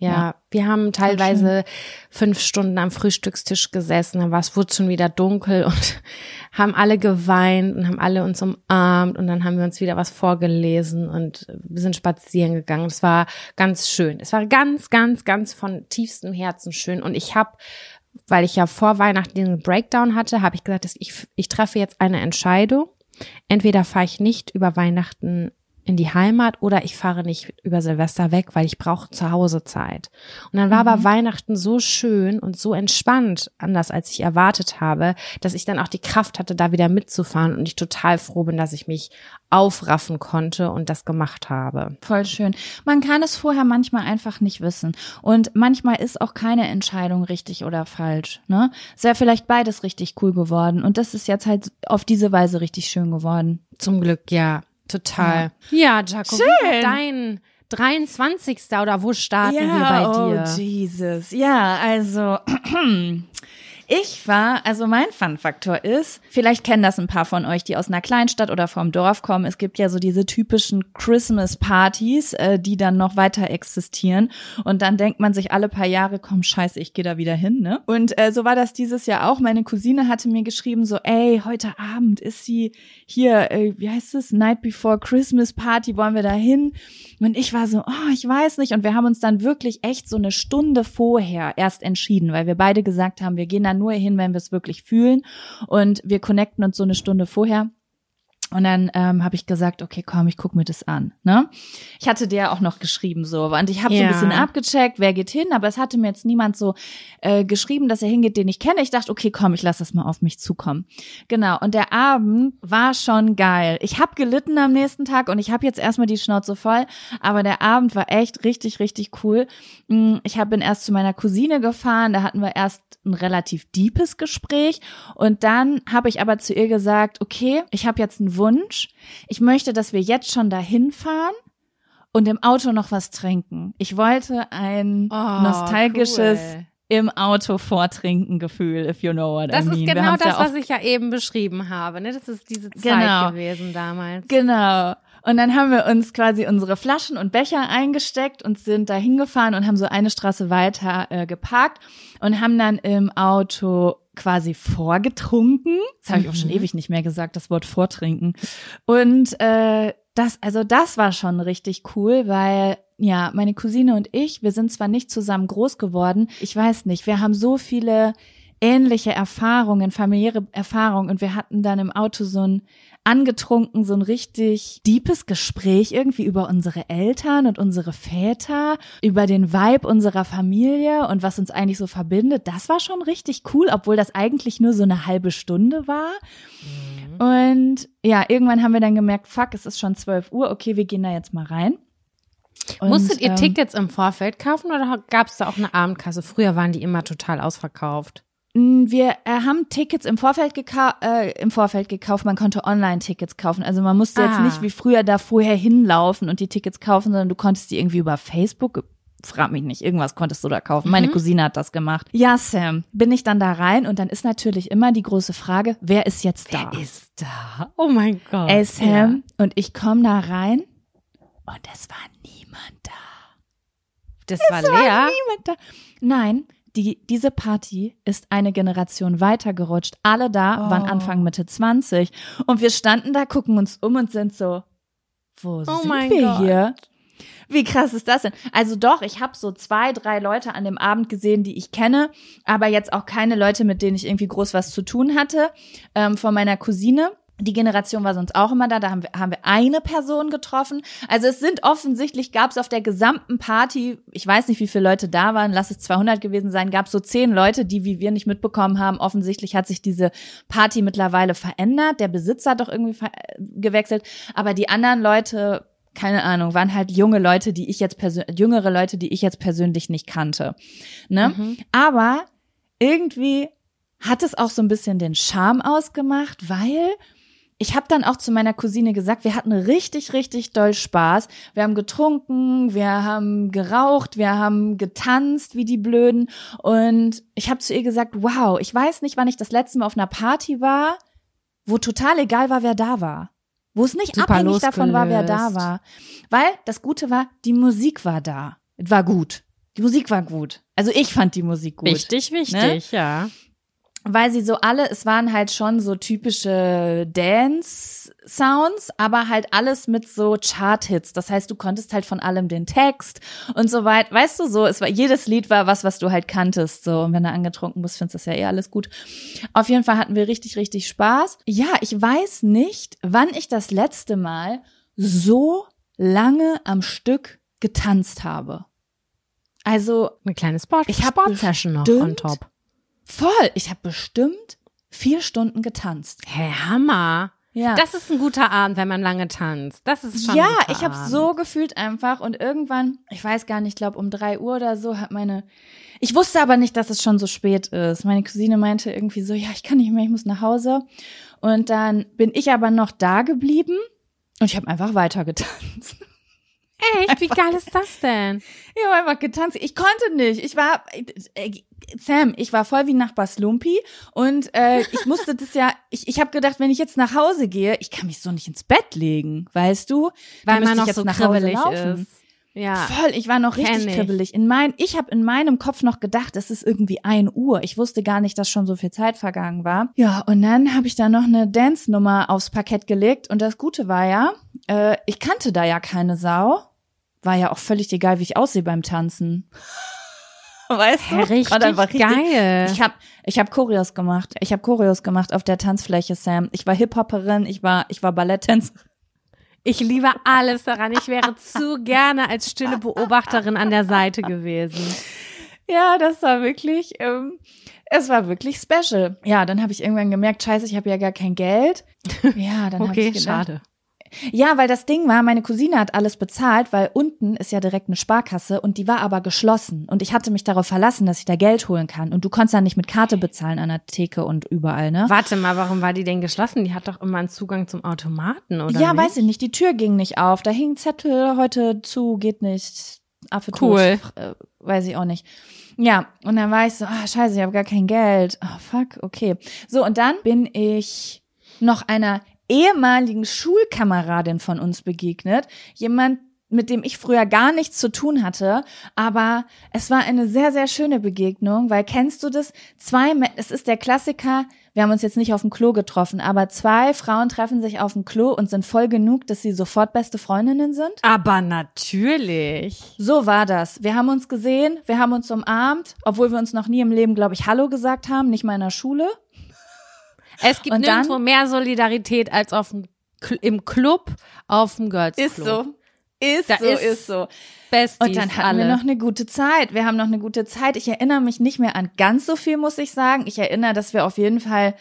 Ja,
Ja.
wir haben teilweise fünf Stunden am Frühstückstisch gesessen, dann war es wurde schon wieder dunkel und (laughs) haben alle geweint und haben alle uns umarmt und dann haben wir uns wieder was vorgelesen und wir sind spazieren gegangen. Es war ganz schön. Es war ganz, ganz, ganz von tiefstem Herzen schön und ich habe weil ich ja vor Weihnachten diesen Breakdown hatte, habe ich gesagt, dass ich, ich treffe jetzt eine Entscheidung. Entweder fahre ich nicht über Weihnachten in die Heimat oder ich fahre nicht über Silvester weg, weil ich brauche zu Hause Zeit. Und dann war aber Weihnachten so schön und so entspannt, anders als ich erwartet habe, dass ich dann auch die Kraft hatte, da wieder mitzufahren und ich total froh bin, dass ich mich aufraffen konnte und das gemacht habe.
Voll schön. Man kann es vorher manchmal einfach nicht wissen. Und manchmal ist auch keine Entscheidung richtig oder falsch. Ne? Es wäre vielleicht beides richtig cool geworden. Und das ist jetzt halt auf diese Weise richtig schön geworden.
Zum Glück, ja, total. Ja, wie war dein 23. oder wo starten wir bei dir?
Oh, Jesus. Ja, also (clears throat) ich war, also mein Fun-Faktor ist, vielleicht kennen das ein paar von euch, die aus einer Kleinstadt oder vom Dorf kommen. Es gibt ja so diese typischen Christmas-Partys, äh, die dann noch weiter existieren. Und dann denkt man sich alle paar Jahre, komm, scheiße, ich gehe da wieder hin, ne? Und äh, so war das dieses Jahr auch. Meine Cousine hatte mir geschrieben, so, ey, heute Abend ist sie hier, äh, wie heißt es, Night Before Christmas Party, wollen wir da hin? Und ich war so, oh, ich weiß nicht. Und wir haben uns dann wirklich echt so eine Stunde vorher erst entschieden, weil wir beide gesagt haben, wir gehen da nur hin, wenn wir es wirklich fühlen. Und wir connecten uns so eine Stunde vorher. Und dann ähm, habe ich gesagt, okay, komm, ich guck mir das an. Ne? Ich hatte dir ja auch noch geschrieben so, und ich habe so ein
Ja.
bisschen abgecheckt, wer geht hin, aber es hatte mir jetzt niemand so äh, geschrieben, dass er hingeht, den ich kenne. Ich dachte, okay, komm, ich lasse das mal auf mich zukommen. Genau. Und der Abend war schon geil. Ich habe gelitten am nächsten Tag und ich habe jetzt erstmal die Schnauze voll, aber der Abend war echt richtig, richtig cool. Mm, Ich hab, bin erst zu meiner Cousine gefahren, da hatten wir erst ein relativ deepes Gespräch und dann habe ich aber zu ihr gesagt, okay, ich habe jetzt einen Wunsch. Ich möchte, dass wir jetzt schon dahin fahren und im Auto noch was trinken. Ich wollte ein
Oh,
nostalgisches
cool.
im Auto vortrinken Gefühl, if you know what
Das
I mean.
ist
Wir
genau das,
ja
was ich ja eben beschrieben habe. Ne? Das ist diese Zeit
Genau.
gewesen damals.
Genau. Und dann haben wir uns quasi unsere Flaschen und Becher eingesteckt und sind da hingefahren und haben so eine Straße weiter äh, geparkt und haben dann im Auto quasi vorgetrunken. Das habe ich auch schon
Mhm.
ewig nicht mehr gesagt, das Wort vortrinken. Und äh, das, also das war schon richtig cool, weil ja, meine Cousine und ich, wir sind zwar nicht zusammen groß geworden, ich weiß nicht, wir haben so viele ähnliche Erfahrungen, familiäre Erfahrungen und wir hatten dann im Auto so ein angetrunken, so ein richtig deepes Gespräch irgendwie über unsere Eltern und unsere Väter, über den Vibe unserer Familie und was uns eigentlich so verbindet. Das war schon richtig cool, obwohl das eigentlich nur so eine halbe Stunde war. Und ja, irgendwann haben wir dann gemerkt, fuck, es ist schon 12 Uhr, okay, wir gehen da jetzt mal rein. Und,
Musstet ihr
ähm,
Tickets im Vorfeld kaufen oder gab es da auch eine Abendkasse? Früher waren die immer total ausverkauft.
Wir äh, haben Tickets im Vorfeld, äh, im Vorfeld gekauft. Man konnte Online-Tickets kaufen. Also man musste jetzt
Ah.
nicht wie früher da vorher hinlaufen und die Tickets kaufen, sondern du konntest die irgendwie über Facebook. Frag mich nicht, irgendwas konntest du da kaufen. Meine Cousine hat das gemacht. Ja, Sam, bin ich dann da rein und dann ist natürlich immer die große Frage, wer ist jetzt da?
Ist da? Oh mein Gott.
Ey, Sam, und ich komme da rein und es war niemand da.
Das war leer.
Niemand da. Nein, die, diese Party ist eine Generation weitergerutscht. Alle da waren
Oh.
Anfang Mitte 20. Und wir standen da, gucken uns um und sind so, wo
Oh
sind
mein
wir
Gott.
hier? Wie krass ist das denn? Also doch, ich habe so zwei, drei Leute an dem Abend gesehen, die ich kenne, aber jetzt auch keine Leute, mit denen ich irgendwie groß was zu tun hatte, ähm, von meiner Cousine. Die Generation war sonst auch immer da, da haben wir, haben wir eine Person getroffen. Also es sind offensichtlich, gab es auf der gesamten Party, ich weiß nicht, wie viele Leute da waren, lass es 200 gewesen sein, gab es so zehn Leute, die wie wir nicht mitbekommen haben. Offensichtlich hat sich diese Party mittlerweile verändert, der Besitzer hat doch irgendwie ver gewechselt, aber die anderen Leute keine Ahnung, waren halt junge Leute, die ich jetzt persönlich, jüngere Leute, die ich jetzt persönlich nicht kannte. Ne?
Mhm.
Aber irgendwie hat es auch so ein bisschen den Charme ausgemacht, weil ich habe dann auch zu meiner Cousine gesagt, wir hatten richtig, richtig doll Spaß. Wir haben getrunken, wir haben geraucht, wir haben getanzt wie die Blöden. Und ich habe zu ihr gesagt, wow, ich weiß nicht, wann ich das letzte Mal auf einer Party war, wo total egal war, wer da war. Wo es nicht
Super
abhängig davon war, wer da
losgelöst.
war. Weil das Gute war, die Musik war da. War gut. Die Musik war gut. Also ich fand die Musik gut.
Wichtig, wichtig, ja.
Weil sie so alle, es waren halt schon so typische Dance-Sounds, aber halt alles mit so Chart-Hits. Das heißt, du konntest halt von allem den Text und so weit. Weißt du so, es war, jedes Lied war was, was du halt kanntest. So, und wenn du angetrunken bist, findest du das ja eh alles gut. Auf jeden Fall hatten wir richtig, richtig Spaß. Ja, ich weiß nicht, wann ich das letzte Mal so lange am Stück getanzt habe. Also
Eine kleine Sport,
Ich hab
Sportsession noch on top.
Voll. Ich habe bestimmt vier Stunden getanzt.
Hey, Hammer.
Ja.
Das ist ein guter Abend, wenn man lange tanzt. Das ist schon
ja,
ein
ich habe so gefühlt einfach und irgendwann, ich weiß gar nicht, ich glaube um drei Uhr oder so, hat meine, ich wusste aber nicht, dass es schon so spät ist. Meine Cousine meinte irgendwie so, ja, ich kann nicht mehr, ich muss nach Hause. Und dann bin ich aber noch da geblieben und ich habe einfach weiter getanzt.
Echt? Wie geil ist das denn? (laughs)
Ich habe einfach getanzt. Ich konnte nicht. Ich war, äh, Sam, ich war voll wie Nachbar Slumpy und äh, ich musste das ja, ich, ich habe gedacht, wenn ich jetzt nach Hause gehe, ich kann mich so nicht ins Bett legen, weißt du?
Weil man noch so
nach Hause
kribbelig
laufen.
ist. Ja.
Voll, ich war noch richtig
ich.
kribbelig. In mein, ich habe in meinem Kopf noch gedacht, es ist irgendwie ein Uhr. Ich wusste gar nicht, dass schon so viel Zeit vergangen war. Ja, und dann habe ich da noch eine Dance-Nummer aufs Parkett gelegt. Und das Gute war ja, äh, ich kannte da ja keine Sau. War ja auch völlig egal, wie ich aussehe beim Tanzen. Weißt du?
Hey, richtig
einfach
geil.
Ich habe ich hab Choreos gemacht. Ich habe Choreos gemacht auf der Tanzfläche, Sam. Ich war Hip-Hopperin, ich war, ich war Balletttänzerin.
Ich liebe alles daran. Ich wäre zu gerne als stille Beobachterin an der Seite gewesen.
Ja, das war wirklich, ähm, es war wirklich special. Ja, dann habe ich irgendwann gemerkt, scheiße, ich habe ja gar kein Geld. (laughs) Ja, dann habe
Okay,
ich gedacht,
schade.
Ja, weil das Ding war, meine Cousine hat alles bezahlt, weil unten ist ja direkt eine Sparkasse und die war aber geschlossen. Und ich hatte mich darauf verlassen, dass ich da Geld holen kann. Und du konntest ja nicht mit Karte bezahlen an der Theke und überall, ne?
Warte mal, warum war die denn geschlossen? Die hat doch immer einen Zugang zum Automaten, oder?
ja,
nicht?
weiß ich nicht. Die Tür ging nicht auf. Da hing Zettel, heute zu, geht nicht. Affe
Cool.
Äh, weiß ich auch nicht. Ja, und dann war ich so, ah, scheiße, ich habe gar kein Geld. Ah, fuck, okay. So, und dann bin ich noch einer ehemaligen Schulkameradin von uns begegnet. Jemand, mit dem ich früher gar nichts zu tun hatte, aber es war eine sehr, sehr schöne Begegnung, weil kennst du das? Zwei, es ist der Klassiker, wir haben uns jetzt nicht auf dem Klo getroffen, aber zwei Frauen treffen sich auf dem Klo und sind voll genug, dass sie sofort beste Freundinnen sind.
Aber natürlich.
So war das. Wir haben uns gesehen, wir haben uns umarmt, obwohl wir uns noch nie im Leben, glaube ich, Hallo gesagt haben, nicht mal in der Schule.
Es gibt
Und dann-
nirgendwo mehr Solidarität als auf dem, im Club auf dem Girls Club.
Ist
Da
so,
ist-
ist so.
Besties
Und dann hatten
alle.
wir noch eine gute Zeit. Wir haben noch eine gute Zeit. Ich erinnere mich nicht mehr an ganz so viel, muss ich sagen. Ich erinnere, dass wir auf jeden Fall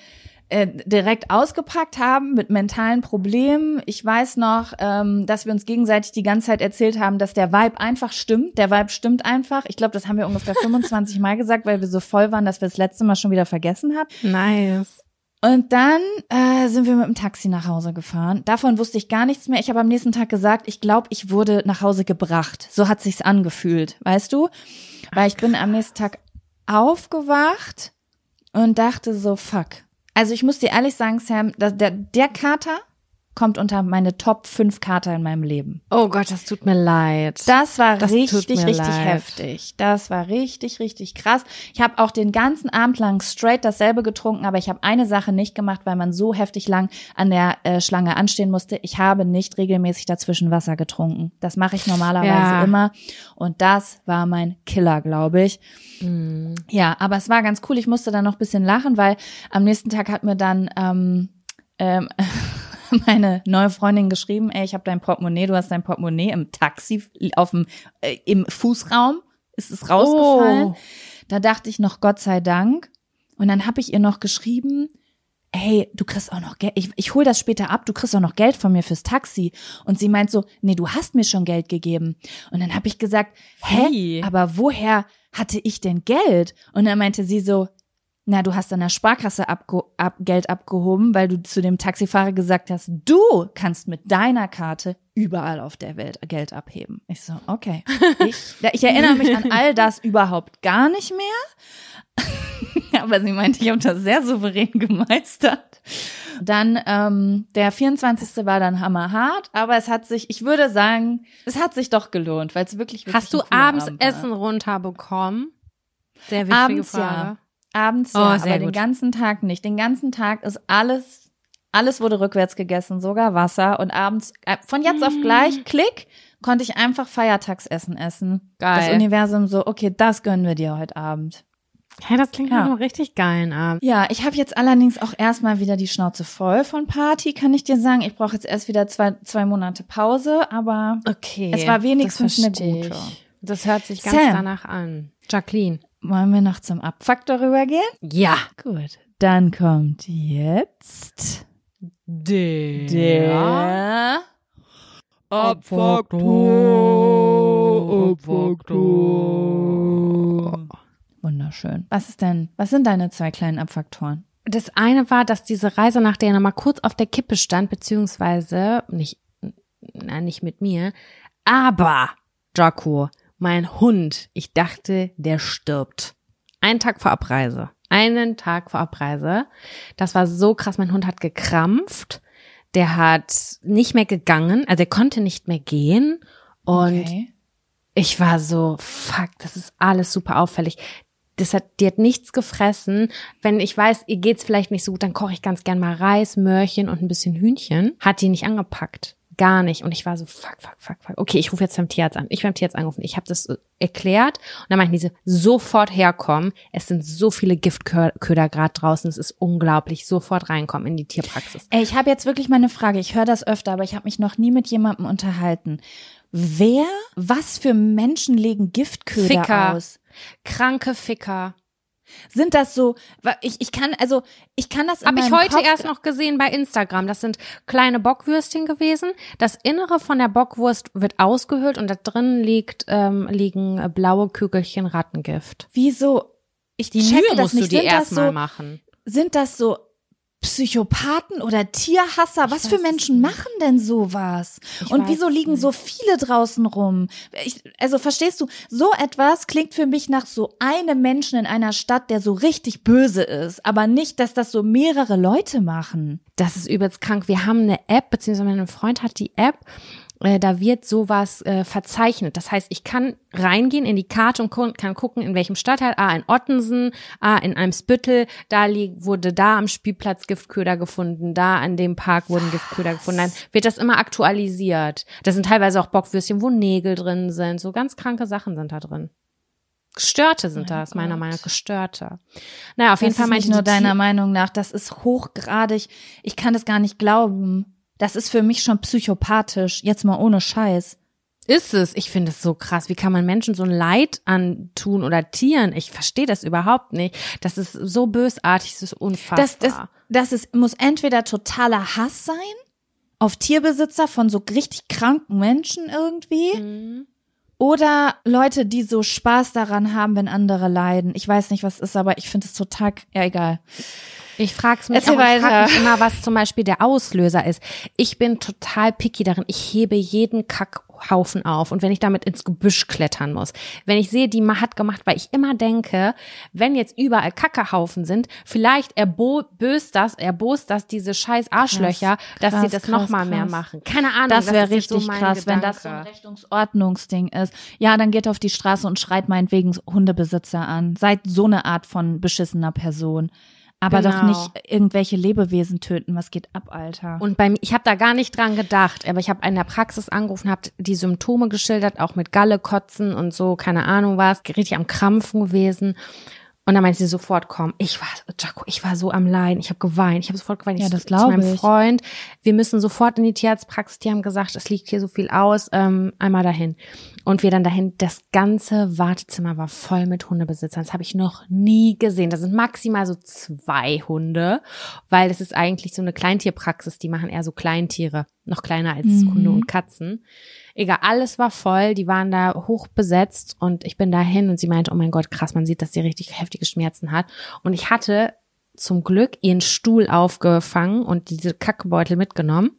äh, direkt ausgepackt haben mit mentalen Problemen. Ich weiß noch, ähm, dass wir uns gegenseitig die ganze Zeit erzählt haben, dass der Vibe einfach stimmt. Der Vibe stimmt einfach. Ich glaube, das haben wir ungefähr (laughs) 25 Mal gesagt, weil wir so voll waren, dass wir das letzte Mal schon wieder vergessen hatten.
Nice.
Und dann äh, sind wir mit dem Taxi nach Hause gefahren. Davon wusste ich gar nichts mehr. Ich habe am nächsten Tag gesagt, ich glaube, ich wurde nach Hause gebracht. So hat sich's angefühlt, weißt du? Weil ich bin am nächsten Tag aufgewacht und dachte so, fuck. Also ich muss dir ehrlich sagen, Sam, dass der, der Kater kommt unter meine Top 5 Kater in meinem Leben.
Oh Gott, das tut mir leid.
Das war
Das
richtig, richtig
leid.
heftig. Das war richtig, richtig krass. Ich habe auch den ganzen Abend lang straight dasselbe getrunken, aber ich habe eine Sache nicht gemacht, weil man so heftig lang an der äh, Schlange anstehen musste. Ich habe nicht regelmäßig dazwischen Wasser getrunken. Das mache ich normalerweise
Ja.
immer. Und das war mein Killer, glaube ich.
Mhm.
Ja, aber es war ganz cool. Ich musste dann noch ein bisschen lachen, weil am nächsten Tag hat mir dann ähm, ähm, (laughs) (laughs) meine neue Freundin geschrieben, ey, ich habe dein Portemonnaie, du hast dein Portemonnaie im Taxi auf dem äh, im Fußraum ist es rausgefallen.
Oh.
Da dachte ich noch Gott sei Dank und dann habe ich ihr noch geschrieben, hey, du kriegst auch noch Geld, ich, ich hol das später ab, du kriegst auch noch Geld von mir fürs Taxi. Und sie meint so, nee, du hast mir schon Geld gegeben. Und dann habe ich gesagt, hä,
Wie?
aber woher hatte ich denn Geld? Und dann meinte sie so, na, du hast an der Sparkasse abge ab Geld abgehoben, weil du zu dem Taxifahrer gesagt hast, du kannst mit deiner Karte überall auf der Welt Geld abheben. Ich so, okay. (laughs) Ich, ich erinnere mich an all das überhaupt gar nicht mehr. (laughs) Aber sie meinte, ich habe das sehr souverän gemeistert. Dann ähm, der 24. war dann hammerhart, aber es hat sich, ich würde sagen, es hat sich doch gelohnt, weil es wirklich, wirklich
Hast du abends
Abend.
Essen runterbekommen? Sehr wichtige
Abends
Frage.
ja. Abends
Oh,
ja,
sehr
aber den
gut.
ganzen Tag nicht. Den ganzen Tag ist alles, alles wurde rückwärts gegessen, sogar Wasser. Und abends, äh, von jetzt
Mm.
auf gleich, klick, konnte ich einfach Feiertagsessen essen.
Geil.
Das Universum so, okay, das gönnen wir dir heute Abend.
Ja, das klingt
Ja.
nach einem richtig geilen Abend.
Ja, ich habe jetzt allerdings auch erstmal wieder die Schnauze voll von Party, kann ich dir sagen. Ich brauche jetzt erst wieder zwei, zwei Monate Pause, aber
Okay.
Es war wenigstens eine gute.
ich. Das hört sich ganz
Sam.
danach an. Jacqueline.
Wollen wir noch zum Abfaktor rübergehen?
Ja.
Gut, dann kommt jetzt
Der.
der Wunderschön. Was ist denn, was sind deine zwei kleinen Abfaktoren?
Das eine war, dass diese Reise nach der mal kurz auf der Kippe stand, beziehungsweise nicht, nein, nicht mit mir, aber Jaco, mein Hund, ich dachte, der stirbt. Einen Tag vor Abreise. Einen Tag vor Abreise. Das war so krass. Mein Hund hat gekrampft. Der hat nicht mehr gegangen, also er konnte nicht mehr gehen. Und
okay.
ich war so, fuck, das ist alles super auffällig. Das hat, die hat nichts gefressen. Wenn ich weiß, ihr geht's vielleicht nicht so gut, dann koche ich ganz gern mal Reis, Möhrchen und ein bisschen Hühnchen. Hat die nicht angepackt. Gar nicht. Und ich war so, fuck, fuck, fuck, fuck. Okay, ich rufe jetzt beim Tierarzt an. Ich beim Tierarzt angerufen. Ich habe das äh, erklärt. Und dann meinten diese, sofort herkommen. Es sind so viele Giftköder gerade draußen. Es ist unglaublich. Sofort reinkommen in die Tierpraxis.
Ey, ich habe jetzt wirklich mal eine Frage. Ich höre das öfter, aber ich habe mich noch nie mit jemandem unterhalten. Wer, was für Menschen legen Giftköder
Ficker.
aus?
Kranke Ficker.
Sind das so, ich, ich kann, also, ich kann das
Habe ich heute
Kopf,
erst noch gesehen bei Instagram. Das sind kleine Bockwürstchen gewesen. Das Innere von der Bockwurst wird ausgehöhlt und da drin liegt, ähm, liegen blaue Kügelchen Rattengift.
Wieso, ich
Die
checke
Mühe
das
musst
nicht.
du dir erstmal
so,
machen.
Sind das so Psychopathen oder Tierhasser? Was für Menschen
nicht.
machen denn sowas?
Ich
Und wieso
es
liegen so viele draußen rum? Ich, also verstehst du, so etwas klingt für mich nach so einem Menschen in einer Stadt, der so richtig böse ist, aber nicht, dass das so mehrere Leute machen.
Das ist übelst krank. Wir haben eine App, beziehungsweise mein Freund hat die App. Äh, da wird sowas äh, verzeichnet. Das heißt, ich kann reingehen in die Karte und gu kann gucken, in welchem Stadtteil. Ah, in Ottensen, ah, in Eimsbüttel, da wurde da am Spielplatz Giftköder gefunden, da an dem Park wurden Giftköder gefunden. Dann wird das immer aktualisiert. Das sind teilweise auch Bockwürstchen, wo Nägel drin sind. So ganz kranke Sachen sind da drin. Gestörte sind
Mein
das, meiner
Gott.
Meinung nach Gestörte. Naja, auf jeden
das
Fall
ist
meinte
nicht nur deiner Meinung nach, das ist hochgradig. Ich kann das gar nicht glauben. Das ist für mich schon psychopathisch. Jetzt mal ohne Scheiß.
Ist es. Ich finde es so krass. Wie kann man Menschen so ein Leid antun oder Tieren? Ich verstehe das überhaupt nicht. Das ist so bösartig, das ist unfassbar.
Das, das, das ist, muss entweder totaler Hass sein auf Tierbesitzer von so richtig kranken Menschen irgendwie
Mhm.
Oder Leute, die so Spaß daran haben, wenn andere leiden. Ich weiß nicht, was es ist, aber ich finde es total, ja egal.
Ich frage mich,
Erzähl
auch, ich frag mich immer, was zum Beispiel der Auslöser ist. Ich bin total picky darin. Ich hebe jeden Kack Kackhaufen auf und wenn ich damit ins Gebüsch klettern muss. Wenn ich sehe, die hat gemacht, weil ich immer denke, wenn jetzt überall Kackehaufen sind, vielleicht erböst das, erbost das diese scheiß Arschlöcher, dass sie
krass,
das
krass,
noch mal mehr
krass.
machen. Keine Ahnung.
Das wäre richtig
so
krass, wenn das so ein
Gedanke.
Richtungsordnungsding ist. Ja, dann geht auf die Straße und schreit meinetwegen Hundebesitzer an. Seid so eine Art von beschissener Person. Aber doch
Genau.
nicht irgendwelche Lebewesen töten. Was geht ab, Alter?
Und bei mir, ich habe da gar nicht dran gedacht, aber ich habe in der Praxis angerufen, habe die Symptome geschildert, auch mit Galle, Kotzen und so, keine Ahnung was, richtig am Krampfen gewesen. Und dann meinte sie sofort, komm, ich war, Jaco, ich war so am Leiden, ich habe geweint, ich habe sofort geweint.
Ja,
ich
das
zu
glaub
meinem
ich.
Freund, wir müssen sofort in die Tierarztpraxis, die haben gesagt, es liegt hier so viel aus, ähm, einmal dahin. Und wir dann dahin, das ganze Wartezimmer war voll mit Hundebesitzern. Das habe ich noch nie gesehen. Das sind maximal so zwei Hunde, weil das ist eigentlich so eine Kleintierpraxis. Die machen eher so Kleintiere, noch kleiner als
Mhm.
Hunde und Katzen. Egal, alles war voll. Die waren da hoch besetzt und ich bin dahin und sie meinte, oh mein Gott, krass, man sieht, dass sie richtig heftige Schmerzen hat. Und ich hatte zum Glück ihren Stuhl aufgefangen und diese Kackbeutel mitgenommen.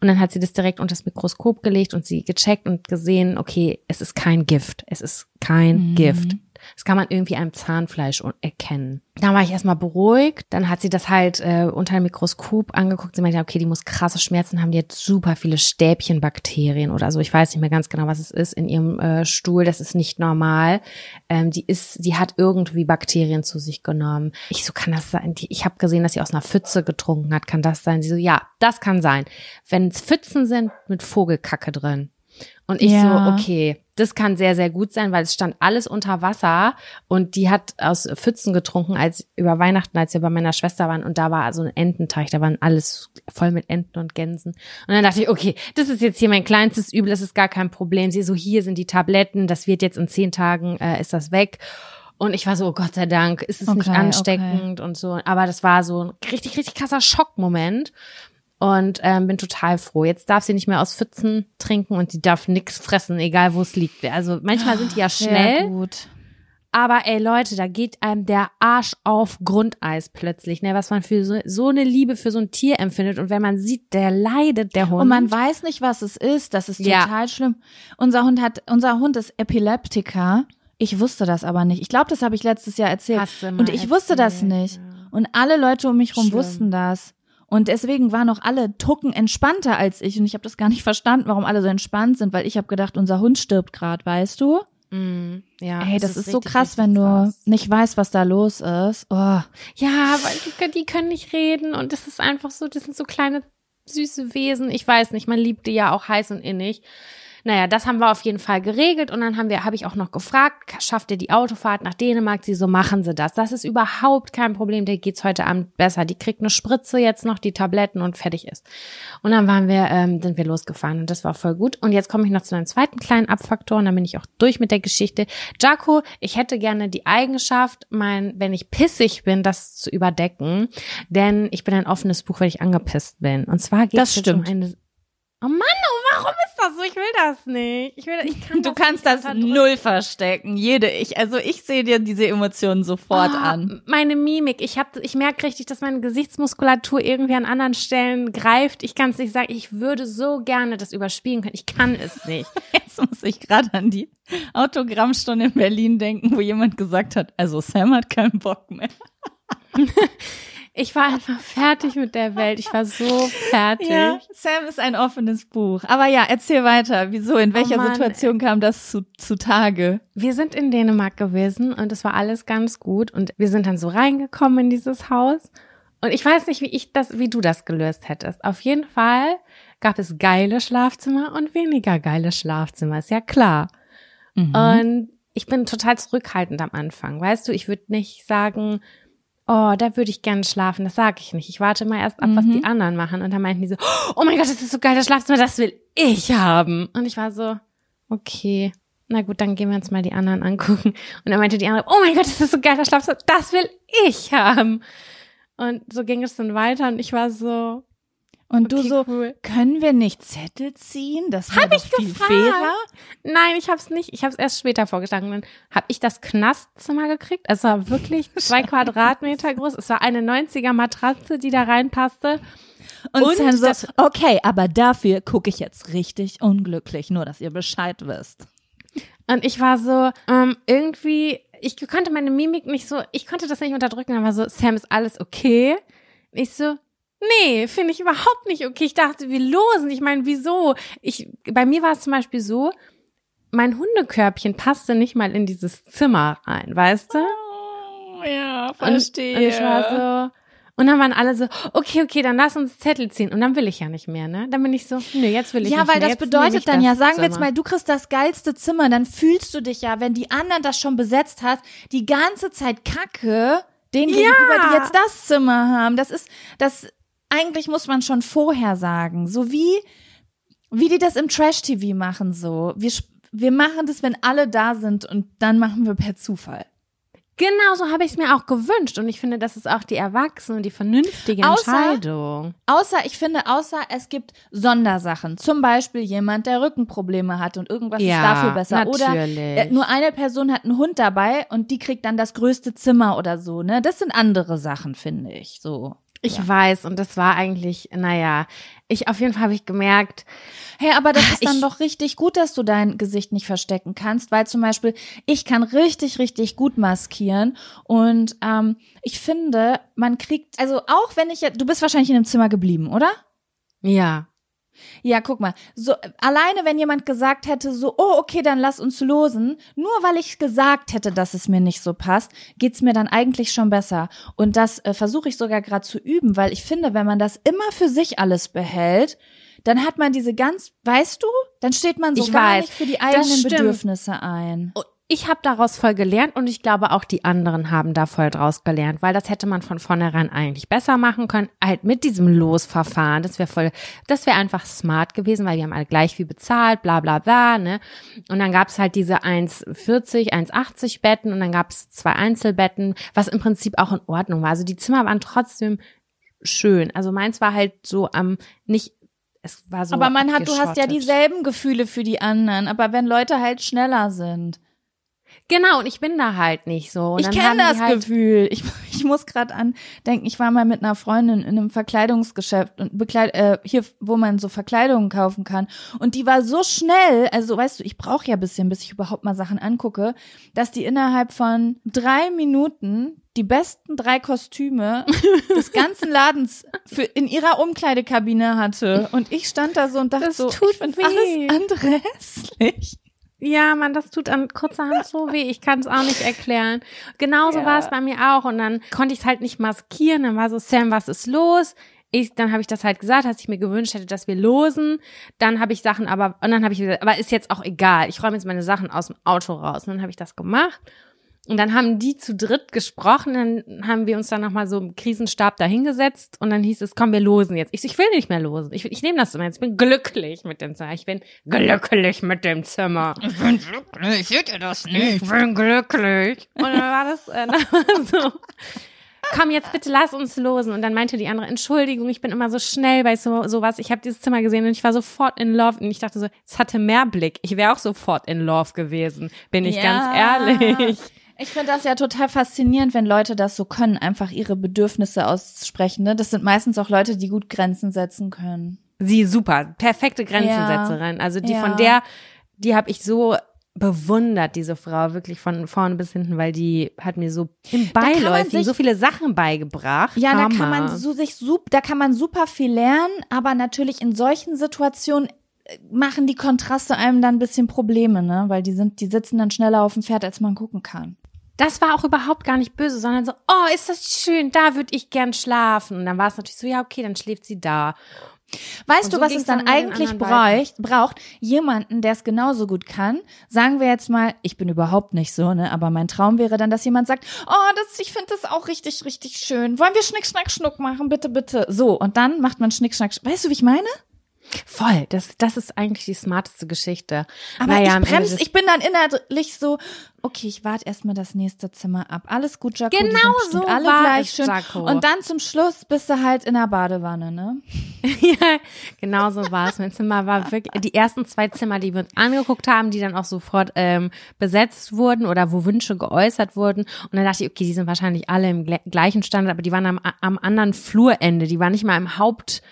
Und dann hat sie das direkt unter das Mikroskop gelegt und sie gecheckt und gesehen, okay, es ist kein Gift. Es ist kein
Mhm.
Gift. Das kann man irgendwie am Zahnfleisch erkennen. Da war ich erstmal beruhigt. Dann hat sie das halt äh, unter dem Mikroskop angeguckt. Sie meinte, okay, die muss krasse Schmerzen haben. Die hat super viele Stäbchenbakterien oder so. Ich weiß nicht mehr ganz genau, was es ist in ihrem äh, Stuhl. Das ist nicht normal. Ähm, die ist, die hat irgendwie Bakterien zu sich genommen. Ich so, kann das sein? Die, ich habe gesehen, dass sie aus einer Pfütze getrunken hat. Kann das sein? Sie so, ja, das kann sein. Wenn es Pfützen sind mit Vogelkacke drin. Und ich
Ja.
so, okay, das kann sehr, sehr gut sein, weil es stand alles unter Wasser und die hat aus Pfützen getrunken, als über Weihnachten, als wir bei meiner Schwester waren und da war so ein Ententeich, da waren alles voll mit Enten und Gänsen. Und dann dachte ich, okay, das ist jetzt hier mein kleinstes Übel, das ist gar kein Problem. Sie so, hier sind die Tabletten, das wird jetzt in zehn Tagen, äh, ist das weg. Und ich war so, oh Gott sei Dank, ist es nicht
Okay,
ansteckend und so. Aber das war so ein richtig, richtig krasser Schockmoment und ähm, bin total froh. Jetzt darf sie nicht mehr aus Pfützen trinken und die darf nix fressen, egal wo es liegt. Also manchmal sind die ja
Sehr
schnell,
gut.
aber ey Leute, da geht einem der Arsch auf Grundeis plötzlich, ne, was man für so, so eine Liebe für so ein Tier empfindet und wenn man sieht, der leidet, der Hund.
Und man weiß nicht, was es ist. Das ist
Ja.
total schlimm. Unser Hund hat, unser Hund ist Epileptiker. Ich wusste das aber nicht. Ich glaube, das habe ich letztes Jahr erzählt.
Hast du mal
Und ich wusste das
erzählt,
nicht.
ja.
Und alle Leute um mich rum
Schlimm.
wussten das. Und deswegen waren auch alle Tucken entspannter als ich. Und ich habe das gar nicht verstanden, warum alle so entspannt sind, weil ich habe gedacht, unser Hund stirbt gerade, weißt du?
Mm, ja,
Ey, das ist, so
richtig,
krass,
richtig
wenn du
krass.
nicht weißt, was da los ist. Oh.
Ja, weil die, die können nicht reden und das ist einfach so, das sind so kleine süße Wesen. Ich weiß nicht, man liebt die ja auch heiß und innig. Naja, das haben wir auf jeden Fall geregelt und dann haben wir, habe ich auch noch gefragt, schafft ihr die Autofahrt nach Dänemark? Sie so, machen sie das. Das ist überhaupt kein Problem, der geht's heute Abend besser. Die kriegt eine Spritze jetzt noch, die Tabletten und fertig ist. Und dann waren wir, ähm, sind wir losgefahren und das war voll gut. Und jetzt komme ich noch zu einem zweiten kleinen Abfaktor und dann bin ich auch durch mit der Geschichte. Jaco, ich hätte gerne die Eigenschaft, mein, wenn ich pissig bin, das zu überdecken, denn ich bin ein offenes Buch, wenn ich angepisst bin. Und zwar geht es um
stimmt.
eine Oh Mann, oh, das so? Ich will das nicht. Ich will, ich kann
Du kannst das null verstecken. Jede, ich, also ich sehe dir diese Emotionen sofort
Ah,
an.
Meine Mimik, ich hab, ich merke richtig, dass meine Gesichtsmuskulatur irgendwie an anderen Stellen greift. Ich kann es nicht sagen. Ich würde so gerne das überspielen können. Ich kann es nicht. (laughs)
Jetzt muss ich gerade an die Autogrammstunde in Berlin denken, wo jemand gesagt hat, also Sam hat keinen Bock mehr. (laughs)
Ich war einfach fertig mit der Welt. Ich war so fertig.
Ja, Sam ist ein offenes Buch. Aber ja, erzähl weiter. Wieso? In welcher
Mann,
Situation kam das zu, zu Tage?
Wir sind in Dänemark gewesen und es war alles ganz gut und wir sind dann so reingekommen in dieses Haus und ich weiß nicht, wie ich das, wie du das gelöst hättest. Auf jeden Fall gab es geile Schlafzimmer und weniger geile Schlafzimmer, ist ja klar.
Mhm.
Und ich bin total zurückhaltend am Anfang. Weißt du, ich würde nicht sagen, oh, da würde ich gerne schlafen. Das sage ich nicht. Ich warte mal erst ab, was
Mhm.
die anderen machen. Und dann meinten die so, oh mein Gott, das ist so geil, das Schlafzimmer, das will ich haben. Und ich war so, okay. Na gut, dann gehen wir uns mal die anderen (laughs) angucken. Und dann meinte die andere, oh mein Gott, das ist so geil, das Schlafzimmer, das will ich haben. Und so ging es dann weiter und ich war so,
Und du
okay,
so,
cool.
können wir nicht Zettel ziehen? Das wäre
Hab
doch
ich
viel
gefragt.
fairer.
Nein, ich habe es nicht. Ich habe es erst später vorgeschlagen. Dann habe ich das Knastzimmer gekriegt. Es war wirklich (laughs) zwei Quadratmeter groß. Es war eine 90er Matratze, die da reinpasste.
Und,
Und
Sam so, okay, aber dafür gucke ich jetzt richtig unglücklich, nur dass ihr Bescheid wisst.
Und ich war so, ähm, irgendwie, ich konnte meine Mimik nicht so, ich konnte das nicht unterdrücken, aber so, Sam, ist alles okay? Und ich so, nee, finde ich überhaupt nicht okay. Ich dachte, wir losen. Ich meine, wieso? Ich, bei mir war es zum Beispiel so, mein Hundekörbchen passte nicht mal in dieses Zimmer rein, weißt du?
Oh, ja,
Und, und ich war so, und dann waren alle so, okay, okay, dann lass uns Zettel ziehen. Und dann will ich ja nicht mehr, ne? Dann bin ich so, nö, jetzt will ich
Ja,
nicht
weil
mehr.
das
Jetzt nehme ich
bedeutet dann
das
ja, sagen wir jetzt
Zimmer.
mal, du kriegst das geilste Zimmer, dann fühlst du dich ja, wenn die anderen das schon besetzt hat, die ganze Zeit Kacke, den gegenüber, die jetzt das Zimmer haben. Das ist, das, eigentlich muss man schon vorher sagen. So wie, wie die das im Trash-TV machen, so. Wir, wir machen das, wenn alle da sind und dann machen wir per Zufall.
Genau so habe ich es mir auch gewünscht. Und ich finde, das ist auch die erwachsene und die vernünftige
Außer-
Entscheidung.
Außer, ich finde, außer es gibt Sondersachen. Zum Beispiel jemand, der Rückenprobleme hat und irgendwas
Ja,
ist dafür besser. Oder
natürlich.
äh, nur eine Person hat einen Hund dabei und die kriegt dann das größte Zimmer oder so, ne? Das sind andere Sachen, finde ich, so.
Ich weiß, und das war eigentlich, naja, ich auf jeden Fall habe ich gemerkt,
Hey, aber das ist dann doch richtig gut, dass du dein Gesicht nicht verstecken kannst, weil zum Beispiel ich kann richtig, richtig gut maskieren und ähm, ich finde, man kriegt, also auch wenn ich, jetzt- du bist wahrscheinlich in einem Zimmer geblieben, oder?
ja,
Ja, guck mal, so alleine wenn jemand gesagt hätte, so, oh, okay, dann lass uns losen, nur weil ich gesagt hätte, dass es mir nicht so passt, geht's mir dann eigentlich schon besser. Und das äh, versuche ich sogar gerade zu üben, weil ich finde, wenn man das immer für sich alles behält, dann hat man diese ganz, weißt du, dann steht man so
Ich
gar
weiß,
nicht für die eigenen. Bedürfnisse ein.
Ich habe daraus voll gelernt und ich glaube auch die anderen haben da voll draus gelernt, weil das hätte man von vornherein eigentlich besser machen können, halt mit diesem Losverfahren. Das wäre voll, das wäre einfach smart gewesen, weil wir haben alle gleich viel bezahlt, bla bla bla, ne? Und dann gab's halt diese 1,40, 1,80 Betten und dann gab's zwei Einzelbetten, was im Prinzip auch in Ordnung war. Also die Zimmer waren trotzdem schön. Also meins war halt so am nicht es war so
aber man hat, du hast ja dieselben Gefühle für die anderen, aber wenn Leute halt schneller sind.
Genau, und ich bin da halt nicht so. Und
ich kenne das
halt,
Gefühl. Ich, (laughs) ich muss gerade an denken, ich war mal mit einer Freundin in einem Verkleidungsgeschäft und bekleid, äh, hier, wo man so Verkleidungen kaufen kann. Und die war so schnell, also weißt du, ich brauche ja ein bisschen, bis ich überhaupt mal Sachen angucke, dass die innerhalb von drei Minuten die besten drei Kostüme (laughs) des ganzen Ladens für in ihrer Umkleidekabine hatte. Und ich stand da so und dachte
Das
so,
tut
ich find
weh.
alles andere hässlich.
Ja, man, das tut an kurzer Hand so weh. Ich kann es auch nicht erklären. Genauso
Ja.
war es bei mir auch. Und dann konnte ich es halt nicht maskieren. Dann war so, Sam, was ist los? Ich, dann habe ich das halt gesagt, dass ich mir gewünscht hätte, dass wir losen. Dann habe ich Sachen aber, und dann habe ich gesagt, aber ist jetzt auch egal. Ich räume jetzt meine Sachen aus dem Auto raus. Und dann habe ich das gemacht. Und dann haben die zu dritt gesprochen, dann haben wir uns dann nochmal so im Krisenstab da hingesetzt und dann hieß es, komm, wir losen jetzt. Ich, ich will nicht mehr losen. Ich, ich nehme das immer jetzt. Ich bin glücklich mit dem Zimmer. Ich bin glücklich mit dem Zimmer.
Ich bin wirklich, seht ihr das
Ich bin glücklich. Und dann war das äh, (laughs) so. Komm jetzt bitte, lass uns losen. Und dann meinte die andere, Entschuldigung, ich bin immer so schnell bei so sowas. Ich habe dieses Zimmer gesehen und ich war sofort in love. Und ich dachte so, es hatte mehr Blick. Ich wäre auch sofort in love gewesen, bin ich ganz ehrlich.
Ich finde das ja total faszinierend, wenn Leute das so können, einfach ihre Bedürfnisse aussprechen. Ne? Das sind meistens auch Leute, die gut Grenzen setzen können.
Sie super, perfekte Grenzensetzerin. Also die
Ja.
von der, die habe ich so bewundert, diese Frau, wirklich von vorne bis hinten, weil die hat mir so im Beiläufigen so viele Sachen beigebracht.
Ja, da kann
Hammer.
man so sich sup, da kann man super viel lernen, aber natürlich in solchen Situationen äh, machen die Kontraste einem dann ein bisschen Probleme, ne? Weil die sind, die sitzen dann schneller auf dem Pferd, als man gucken kann.
Das war auch überhaupt gar nicht böse, sondern so, oh, ist das schön, da würde ich gern schlafen. Und dann war es natürlich so, ja, okay, dann schläft sie da.
Weißt
Und
du,
so
was es dann
dann
eigentlich bräucht, braucht? Jemanden, der es genauso gut kann. Sagen wir jetzt mal, ich bin überhaupt nicht so, ne? Aber mein Traum wäre dann, dass jemand sagt, oh, das, ich finde das auch richtig, richtig schön. Wollen wir Schnick, Schnack, Schnuck machen? Bitte, bitte. So. Und dann macht man Schnick, Schnack, Schnuck. Weißt du, wie ich meine?
Voll, das, das ist eigentlich die smarteste Geschichte.
Aber
Naja,
ich bremse, ich bin dann innerlich so, okay, ich warte erstmal das nächste Zimmer ab. Alles gut, Jaco.
Genau so
alle
war
gleich
es,
schön.
Jaco.
Und dann zum Schluss bist du halt in der Badewanne, ne? (laughs)
ja, genau so war es. Mein Zimmer war wirklich, die ersten zwei Zimmer, die wir uns angeguckt haben, die dann auch sofort ähm, besetzt wurden oder wo Wünsche geäußert wurden. Und dann dachte ich, okay, die sind wahrscheinlich alle im gle- gleichen Standard, aber die waren am, am anderen Flurende, die waren nicht mal im Haupt,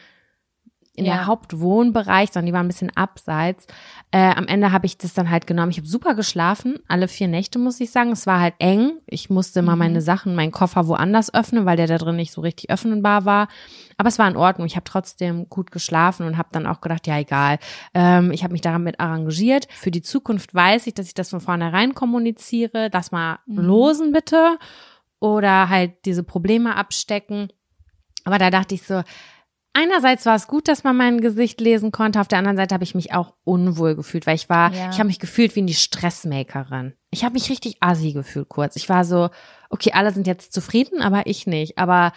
in
Ja.
der Hauptwohnbereich, sondern die waren ein bisschen abseits. Äh, am Ende habe ich das dann halt genommen. Ich habe super geschlafen, alle vier Nächte muss ich sagen. Es war halt eng. Ich musste immer meine Sachen, meinen Koffer woanders öffnen, weil der da drin nicht so richtig öffnenbar war. Aber es war in Ordnung. Ich habe trotzdem gut geschlafen und habe dann auch gedacht, ja egal. Ähm, ich habe mich damit arrangiert. Für die Zukunft weiß ich, dass ich das von vornherein kommuniziere. Das mal losen bitte oder halt diese Probleme abstecken. Aber da dachte ich so, einerseits war es gut, dass man mein Gesicht lesen konnte, auf der anderen Seite habe ich mich auch unwohl gefühlt, weil ich war,
Ja.
ich habe mich gefühlt wie die Stressmakerin. Ich habe mich richtig assi gefühlt kurz. Ich war so, okay, alle sind jetzt zufrieden, aber ich nicht. Aber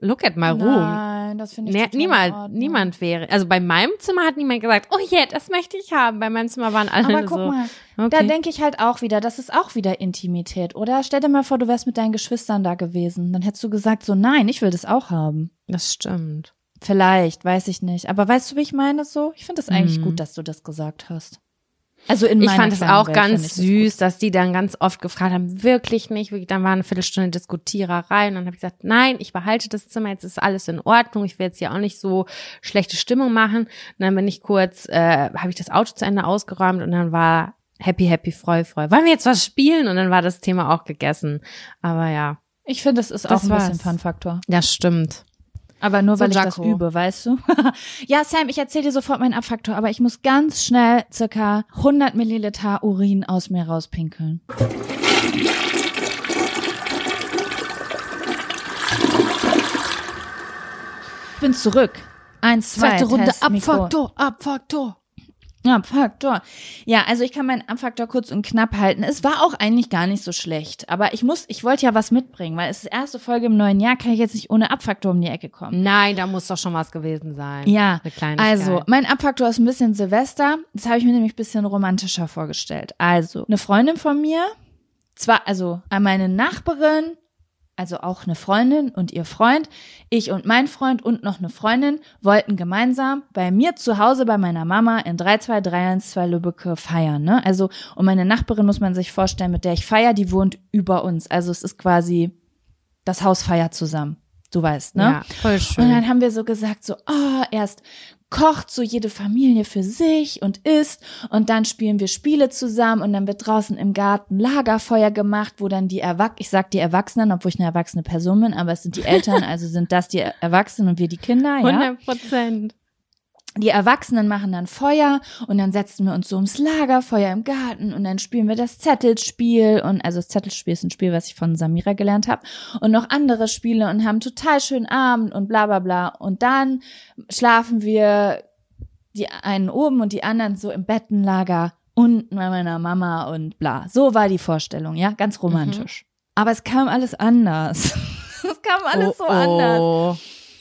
look at my room.
Nein, das finde ich in
niemand, niemand wäre. Also bei meinem Zimmer hat niemand gesagt, oh yeah, das möchte ich haben. Bei meinem Zimmer waren alle
Aber guck
so.
mal,
okay.
da denke ich halt auch wieder, das ist auch wieder Intimität, oder? Stell dir mal vor, du wärst mit deinen Geschwistern da gewesen. Dann hättest du gesagt, so nein, ich will das auch haben.
das stimmt.
Vielleicht, weiß ich nicht. Aber weißt du, wie ich meine so? Ich finde es eigentlich
Mhm.
gut, dass du das gesagt hast. Also in
Ich fand es auch
Welt
ganz
ich das
süß, dass die dann ganz oft gefragt haben, wirklich nicht, wirklich, dann war eine Viertelstunde Diskutiererei und dann habe ich gesagt, nein, ich behalte das Zimmer, jetzt ist alles in Ordnung, ich will jetzt hier auch nicht so schlechte Stimmung machen. Und dann bin ich kurz, äh, habe ich das Auto zu Ende ausgeräumt und dann war happy, happy, freu, freu. Wollen wir jetzt was spielen? Und dann war das Thema auch gegessen. Aber ja.
Ich finde, es ist
Das
auch ein bisschen
war's.
Fun-Faktor.
das stimmt.
Aber nur
So,
weil ich das
Jaco.
übe, weißt du? (laughs) ja, Sam, ich erzähle dir sofort meinen Abfaktor, aber ich muss ganz schnell circa 100 Milliliter Urin aus mir rauspinkeln. Ich bin zurück. Eins, zwei, Test, Mikro.
Abfaktor.
Abfaktor. Ja, also ich kann meinen Abfaktor kurz und knapp halten. Es war auch eigentlich gar nicht so schlecht. Aber ich muss, ich wollte ja was mitbringen, weil es ist die erste Folge im neuen Jahr, kann ich jetzt nicht ohne Abfaktor um die Ecke kommen.
Nein, da muss doch schon was gewesen sein.
Ja, also mein Abfaktor ist ein bisschen Silvester. Das habe ich mir nämlich ein bisschen romantischer vorgestellt. Also eine Freundin von mir, zwar also an meine Nachbarin, also auch eine Freundin und ihr Freund, ich und mein Freund und noch eine Freundin wollten gemeinsam bei mir zu Hause bei meiner Mama in 32312 Lübbecke feiern. Ne? Also und meine Nachbarin muss man sich vorstellen, mit der ich feier, die wohnt über uns. Also es ist quasi das Haus feiert zusammen. Du weißt, ne?
Ja, voll schön.
Und dann haben wir so gesagt, so, oh, erst kocht so jede Familie für sich und isst und dann spielen wir Spiele zusammen und dann wird draußen im Garten Lagerfeuer gemacht, wo dann die Erwachsenen, ich sag die Erwachsenen, obwohl ich eine erwachsene Person bin, aber es sind die Eltern, (laughs) also sind das die Erwachsenen und wir die Kinder, ja.
100 Prozent.
Die Erwachsenen machen dann Feuer und dann setzen wir uns so ums Lagerfeuer im Garten und dann spielen wir das Zettelspiel und also das Zettelspiel ist ein Spiel, was ich von Samira gelernt habe und noch andere Spiele und haben einen total schönen Abend und bla bla bla und dann schlafen wir die einen oben und die anderen so im Bettenlager unten bei meiner Mama und bla. So war die Vorstellung, ja, ganz romantisch. Aber es kam alles anders. (laughs) es kam alles so anders.
oh.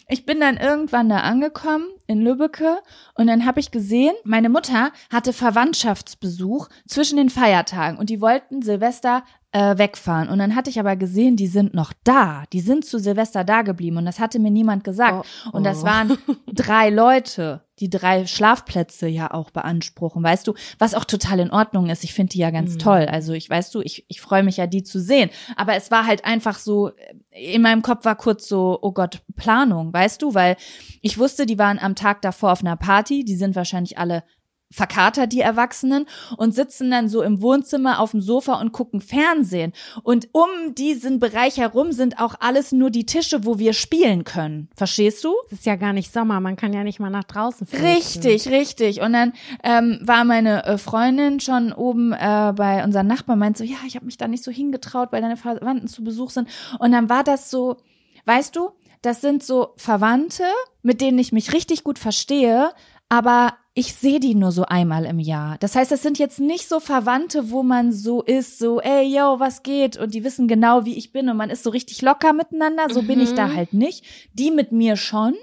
Ich bin dann irgendwann da angekommen in Lübbecke. Und dann habe ich gesehen, meine Mutter hatte Verwandtschaftsbesuch zwischen den Feiertagen. Und die wollten Silvester äh, wegfahren. Und dann hatte ich aber gesehen, die sind noch da. Die sind zu Silvester da geblieben und das hatte mir niemand gesagt.
Oh,
Und das
oh.
waren (laughs) drei Leute, die drei Schlafplätze ja auch beanspruchen, weißt du, was auch total in Ordnung ist. Ich finde die ja ganz
Mhm.
toll. Also ich weißt du, ich, ich freue mich ja, die zu sehen. Aber es war halt einfach so, in meinem Kopf war kurz so, oh Gott, Planung, weißt du, weil ich wusste, die waren am Tag davor auf einer Party, die sind wahrscheinlich alle verkatert, die Erwachsenen, und sitzen dann so im Wohnzimmer auf dem Sofa und gucken Fernsehen. Und um diesen Bereich herum sind auch alles nur die Tische, wo wir spielen können. Verstehst du?
Es ist ja gar nicht Sommer, man kann ja nicht mal nach draußen flüchten.
Richtig, richtig. Und dann ähm, war meine äh, Freundin schon oben äh, bei unseren Nachbarn, meint so, ja, ich habe mich da nicht so hingetraut, weil deine Verwandten zu Besuch sind. Und dann war das so, weißt du, das sind so Verwandte, mit denen ich mich richtig gut verstehe, aber ich sehe die nur so einmal im Jahr. Das heißt, das sind jetzt nicht so Verwandte, wo man so ist, so, ey, yo, was geht? Und die wissen genau, wie ich bin und man ist so richtig locker miteinander. So bin ich da
Mhm.
halt nicht. Die mit mir schon,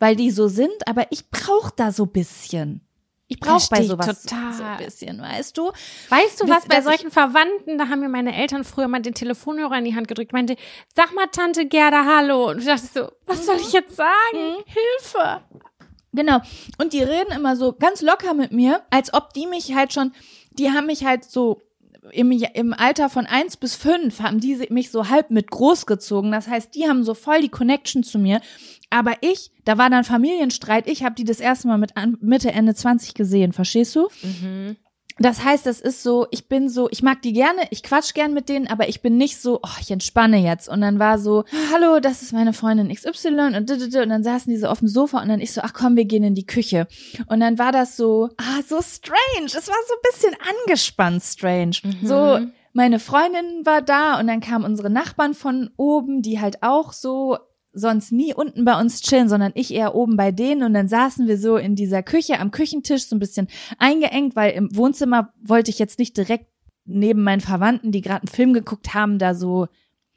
weil die so sind, aber ich brauche da so bisschen. Ich brauche bei sowas
total.
so ein bisschen, weißt du?
Weißt du was, bei solchen Verwandten, da haben mir meine Eltern früher mal den Telefonhörer in die Hand gedrückt, meinte, sag mal Tante Gerda Hallo. Und ich dachte so, was soll ich jetzt sagen? Hilfe.
Genau. Und die reden immer so ganz locker mit mir, als ob die mich halt schon, die haben mich halt so im, im Alter von eins bis fünf haben die mich so halb mit großgezogen. Das heißt, die haben so voll die Connection zu mir. Aber ich, da war dann Familienstreit. Ich habe die das erste Mal mit Mitte, Ende 20 gesehen. Verstehst du?
Mhm.
Das heißt, das ist so, ich bin so, ich mag die gerne, ich quatsch gern mit denen, aber ich bin nicht so, oh, ich entspanne jetzt. Und dann war so, hallo, das ist meine Freundin XY und, und dann saßen die so auf dem Sofa und dann ich so, ach komm, wir gehen in die Küche. Und dann war das so, ah, so strange. Es war so ein bisschen angespannt strange. So, meine Freundin war da und dann kamen unsere Nachbarn von oben, die halt auch so sonst nie unten bei uns chillen, sondern ich eher oben bei denen und dann saßen wir so in dieser Küche am Küchentisch so ein bisschen eingeengt, weil im Wohnzimmer wollte ich jetzt nicht direkt neben meinen Verwandten, die gerade einen Film geguckt haben, da so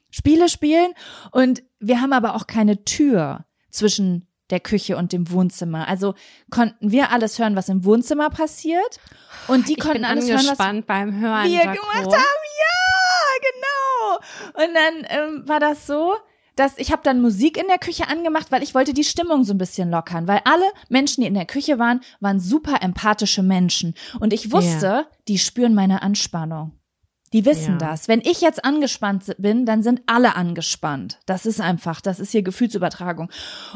Spiele spielen und wir haben aber auch keine Tür zwischen der Küche und dem Wohnzimmer. Also konnten wir alles hören, was im Wohnzimmer passiert und die
Ich
konnten alles hören, was
beim Hören.
wir
Jaco.
gemacht haben. Ja, genau. Und dann ähm, war das so, dass ich habe dann Musik in der Küche angemacht, weil ich wollte die Stimmung so ein bisschen lockern, weil alle Menschen, die in der Küche waren, waren super empathische Menschen und ich wusste, die spüren meine Anspannung. Die wissen
Ja.
das. Wenn ich jetzt angespannt bin, dann sind alle angespannt. Das ist einfach, das ist hier Gefühlsübertragung.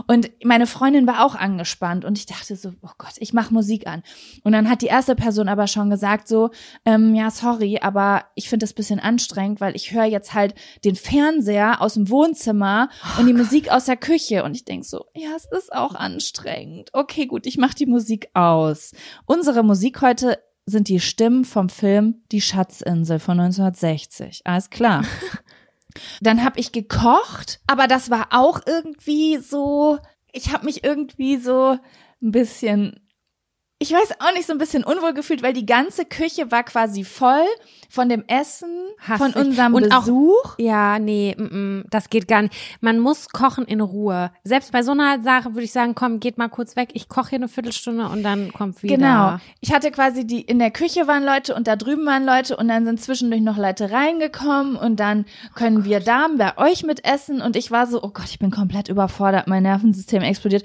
Und meine Freundin war auch angespannt und ich dachte so, oh Gott, ich mache Musik an. Und dann hat die erste Person aber schon gesagt so, ähm, ja, sorry, aber ich finde das bisschen anstrengend, weil ich höre jetzt halt den Fernseher aus dem Wohnzimmer und die Musik aus der Küche. Und ich denk so, ja, es ist auch anstrengend. Okay, gut, ich mache die Musik aus. Unsere Musik heute sind die Stimmen vom Film Die Schatzinsel von 1960. Alles klar. (laughs) Dann habe ich gekocht, aber das war auch irgendwie so, ich habe mich irgendwie so ein bisschen, ich weiß auch nicht, so ein bisschen unwohl gefühlt, weil die ganze Küche war quasi voll von dem Essen,
Hass
von
ich.
unserem
Und auch-
Besuch.
Ja, nee, mm, mm, das geht gar nicht. Man muss kochen in Ruhe. Selbst bei so einer Sache würde ich sagen, komm, geht mal kurz weg. Ich koche hier eine Viertelstunde und dann kommt wieder.
Genau. Ich hatte quasi die, in der Küche waren Leute und da drüben waren Leute und dann sind zwischendurch noch Leute reingekommen und dann können wir da bei euch mitessen und ich war so, oh Gott, ich bin komplett überfordert, mein Nervensystem explodiert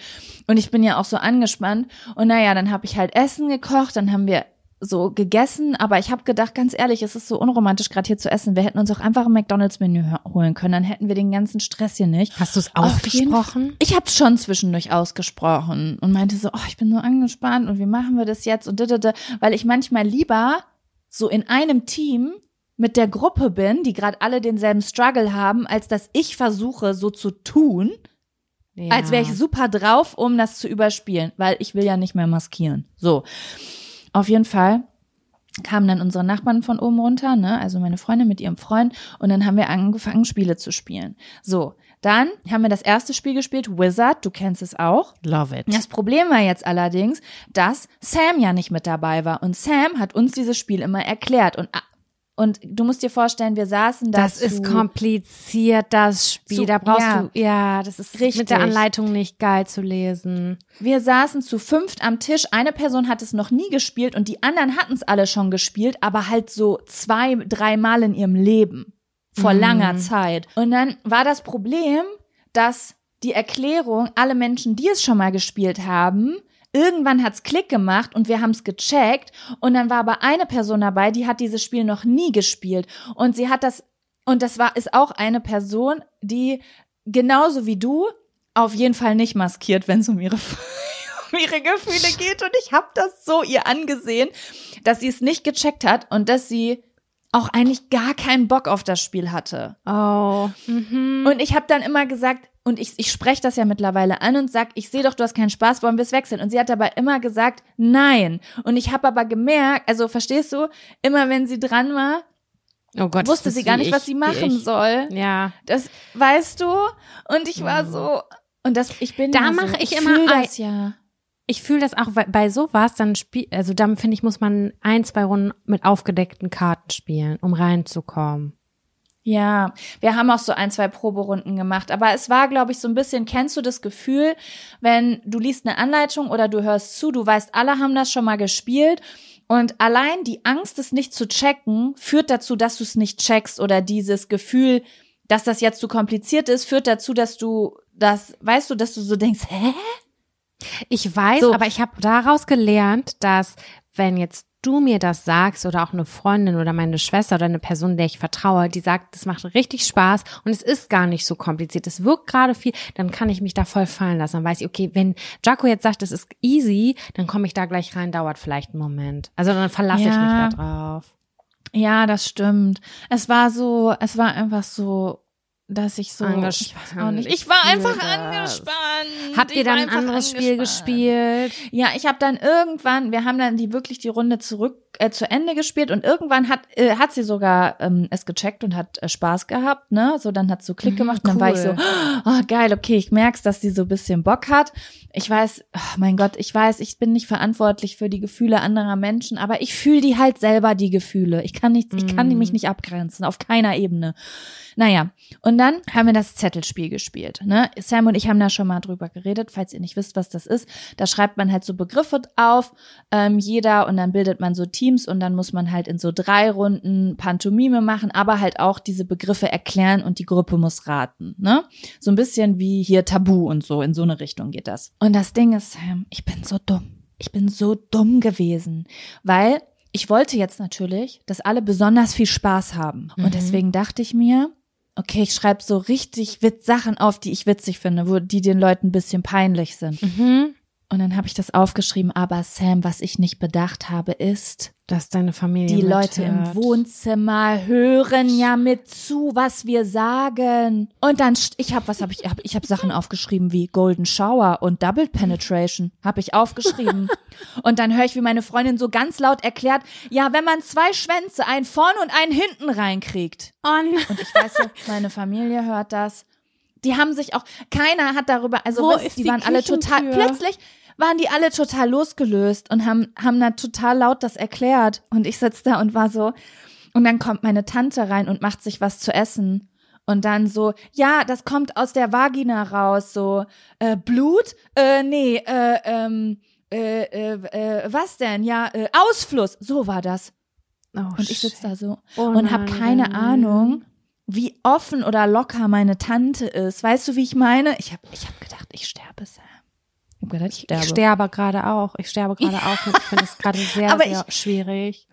und ich bin ja auch so angespannt und naja, dann habe ich halt Essen gekocht, dann haben wir so gegessen, aber ich habe gedacht, ganz ehrlich, es ist so unromantisch gerade hier zu essen. Wir hätten uns auch einfach ein McDonald's-Menü holen können, dann hätten wir den ganzen Stress hier nicht.
Hast du es ausgesprochen?
Ich habe es schon zwischendurch ausgesprochen und meinte so, oh, ich bin so angespannt und wie machen wir das jetzt und didede, weil ich manchmal lieber so in einem Team mit der Gruppe bin, die gerade alle denselben Struggle haben, als dass ich versuche so zu tun,
Ja.
als wäre ich super drauf, um das zu überspielen, weil ich will ja nicht mehr maskieren. So. Auf jeden Fall kamen dann unsere Nachbarn von oben runter, ne, also meine Freundin mit ihrem Freund, und dann haben wir angefangen, Spiele zu spielen. So, dann haben wir das erste Spiel gespielt, Wizard, du kennst es auch.
Love it.
Das Problem war jetzt allerdings, dass Sam ja nicht mit dabei war. Und Sam hat uns dieses Spiel immer erklärt. Und, und du musst dir vorstellen, wir saßen da.
Das ist kompliziert, das Spiel.
Zu-
da brauchst
ja.
du, ja, das ist
Richtig.
mit der Anleitung nicht geil zu lesen.
Wir saßen zu fünft am Tisch. Eine Person hat es noch nie gespielt und die anderen hatten es alle schon gespielt, aber halt so zwei, dreimal in ihrem Leben. Vor langer Zeit. Und dann war das Problem, dass die Erklärung, alle Menschen, die es schon mal gespielt haben, irgendwann hat's Klick gemacht und wir haben's gecheckt. Und dann war aber eine Person dabei, die hat dieses Spiel noch nie gespielt. Und sie hat das, und das war, ist auch eine Person, die genauso wie du auf jeden Fall nicht maskiert, wenn es um ihre (laughs) um ihre Gefühle geht und ich habe das so ihr angesehen, dass sie es nicht gecheckt hat und dass sie auch eigentlich gar keinen Bock auf das Spiel hatte.
Oh. Mhm.
Und ich habe dann immer gesagt, und ich, ich spreche das ja mittlerweile an und sag, ich sehe doch, du hast keinen Spaß, wollen wir es wechseln? Und sie hat dabei immer gesagt, nein. Und ich habe aber gemerkt, also verstehst du, immer wenn sie dran war,
oh Gott.
wusste sie gar nicht,
ich,
was sie machen soll.
Ja.
Das weißt du? Und ich war so, und das, ich bin
Da mache
so,
ich
ich
immer ein-
das ja.
Ich fühle das auch bei, sowas, dann spiel, also dann finde ich, muss man ein, zwei Runden mit aufgedeckten Karten spielen, um reinzukommen.
Ja, wir haben auch so ein, zwei Proberunden gemacht, aber es war, glaube ich, so ein bisschen, kennst du das Gefühl, wenn du liest eine Anleitung oder du hörst zu, du weißt, alle haben das schon mal gespielt und allein die Angst, es nicht zu checken, führt dazu, dass du es nicht checkst oder dieses Gefühl, dass das jetzt zu kompliziert ist, führt dazu, dass du das, weißt du, dass du so denkst, (laughs) hä?
Ich weiß,
So.
aber ich habe daraus gelernt, dass wenn jetzt du mir das sagst oder auch eine Freundin oder meine Schwester oder eine Person, der ich vertraue, die sagt, das macht richtig Spaß und es ist gar nicht so kompliziert, es wirkt gerade viel, dann kann ich mich da voll fallen lassen. Dann weiß ich, okay, wenn Jaco jetzt sagt, es ist easy, dann komme ich da gleich rein, dauert vielleicht einen Moment. Also dann verlasse ich mich
Ja.
da drauf.
Ja, das stimmt. Es war so, es war einfach so, dass ich so,
Angespannt. Ich
ich war einfach
das.
angespannt.
Habt ihr dann ein anderes Spiel gespielt?
Ja, ich habe dann irgendwann, wir haben dann die wirklich die Runde zurück äh, zu Ende gespielt und irgendwann hat äh, hat sie sogar ähm, es gecheckt und hat äh, Spaß gehabt, ne? So dann hat so Klick
Mhm,
gemacht und dann war ich so,
cool.
oh geil, okay, ich merk's, dass sie so ein bisschen Bock hat. Ich weiß, oh mein Gott, ich weiß, ich bin nicht verantwortlich für die Gefühle anderer Menschen, aber ich fühle die halt selber die Gefühle. Ich kann nichts, ich kann die
Mhm.
mich nicht abgrenzen auf keiner Ebene. Naja, und dann haben wir das Zettelspiel gespielt. Ne? Sam und ich haben da schon mal drüber geredet, falls ihr nicht wisst, was das ist. Da schreibt man halt so Begriffe auf, ähm, jeder, und dann bildet man so Teams und dann muss man halt in so drei Runden Pantomime machen, aber halt auch diese Begriffe erklären und die Gruppe muss raten. Ne? So ein bisschen wie hier Tabu und so, in so eine Richtung geht das. Und das Ding ist, Sam, ich bin so dumm. Ich bin so dumm gewesen, weil ich wollte jetzt natürlich, dass alle besonders viel Spaß haben.
Mhm.
Und deswegen dachte ich mir, okay, ich schreibe so richtig Witz Sachen auf, die ich witzig finde, wo die den Leuten ein bisschen peinlich sind.
Mhm.
Und dann habe ich das aufgeschrieben, aber Sam, was ich nicht bedacht habe, ist,
Dass deine Familie
die Leute im
mithört.
Wohnzimmer hören ja mit zu, was wir sagen. Und dann, ich habe, was habe ich, hab, ich habe Sachen aufgeschrieben wie Golden Shower und Double Penetration, habe ich aufgeschrieben. (laughs) und dann höre ich, wie meine Freundin so ganz laut erklärt, ja, wenn man zwei Schwänze, einen vorne und einen hinten reinkriegt.
Oh.
Und ich weiß so, meine Familie hört das. Die haben sich auch, keiner hat darüber, also
ist
die
die
waren alle total, plötzlich waren die alle total losgelöst und haben, haben da total laut das erklärt. Und ich sitz da und war so, und dann kommt meine Tante rein und macht sich was zu essen. Und dann so, ja, das kommt aus der Vagina raus, so, äh, Blut? Äh, nee, äh, ähm, äh, äh, äh, was denn? Ja, äh, Ausfluss. So war das.
Oh,
Und ich sitze da so
Oh
und habe keine. Ahnung, wie offen oder locker meine Tante ist. Weißt du, wie ich meine? Ich habe ich hab gedacht, ich sterbe, Sam. Ich gedacht, ich sterbe.
Ich sterbe gerade auch. Ich sterbe gerade auch. Ich finde es (laughs) gerade sehr,
Aber
sehr schwierig.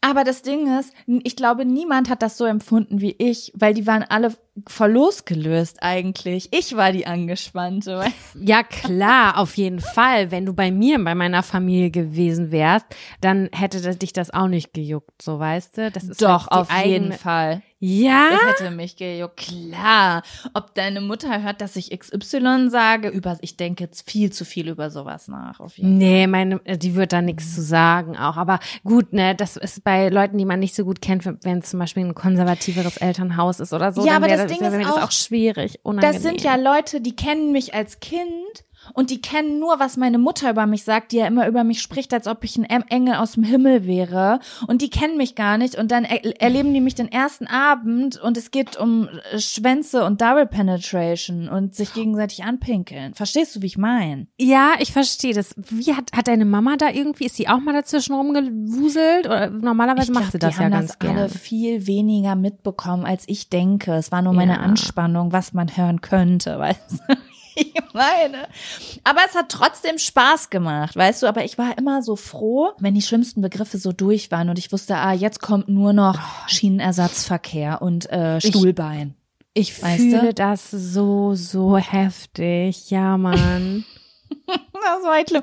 Aber das Ding ist, ich glaube, niemand hat das so empfunden wie ich, weil die waren alle voll losgelöst eigentlich. Ich war die Angespannte. (laughs)
Ja, klar, auf jeden Fall. Wenn du bei mir, bei meiner Familie gewesen wärst, dann hätte dich das auch nicht gejuckt, so weißt du? Das ist
Doch,
halt
auf jeden
eigene-
Fall.
Ja?
Es hätte mich gejuckt. Klar. Ob deine Mutter hört, dass ich XY sage, über, ich denke jetzt viel zu viel über sowas nach. Auf jeden
Nee, meine, äh, die wird da nichts zu sagen auch. Aber gut, ne, das ist bei Leuten, die man nicht so gut kennt, wenn es zum Beispiel ein konservativeres Elternhaus ist oder so,
Ja, aber das
das,
Ding
wär
ist
mir das
auch,
auch schwierig. Unangenehm.
Das sind ja Leute, die kennen mich als Kind und die kennen nur, was meine Mutter über mich sagt, die ja immer über mich spricht, als ob ich ein Engel aus dem Himmel wäre. Und die kennen mich gar nicht. Und dann er erleben die mich den ersten Abend und es geht um äh, Schwänze und Double Penetration und sich gegenseitig anpinkeln. Verstehst du, wie ich meine?
Ja, ich verstehe das. Wie hat, hat deine Mama da irgendwie, ist sie auch mal dazwischen rumgewuselt? Oder normalerweise macht sie das
die
ja
haben
ganz
das alle
gerne.
viel weniger mitbekommen, als ich denke. Es war nur meine
Ja.
Anspannung, was man hören könnte, (laughs) weißt du? Ich (laughs) meine. Aber es hat trotzdem Spaß gemacht, weißt du? Aber ich war immer so froh, wenn die schlimmsten Begriffe so durch waren und ich wusste, ah, jetzt kommt nur noch Schienenersatzverkehr und äh, Stuhlbein.
Ich
Weißt
fühle
du?
das so, so heftig. Ja, Mann. (laughs)
Das war halt schlimm.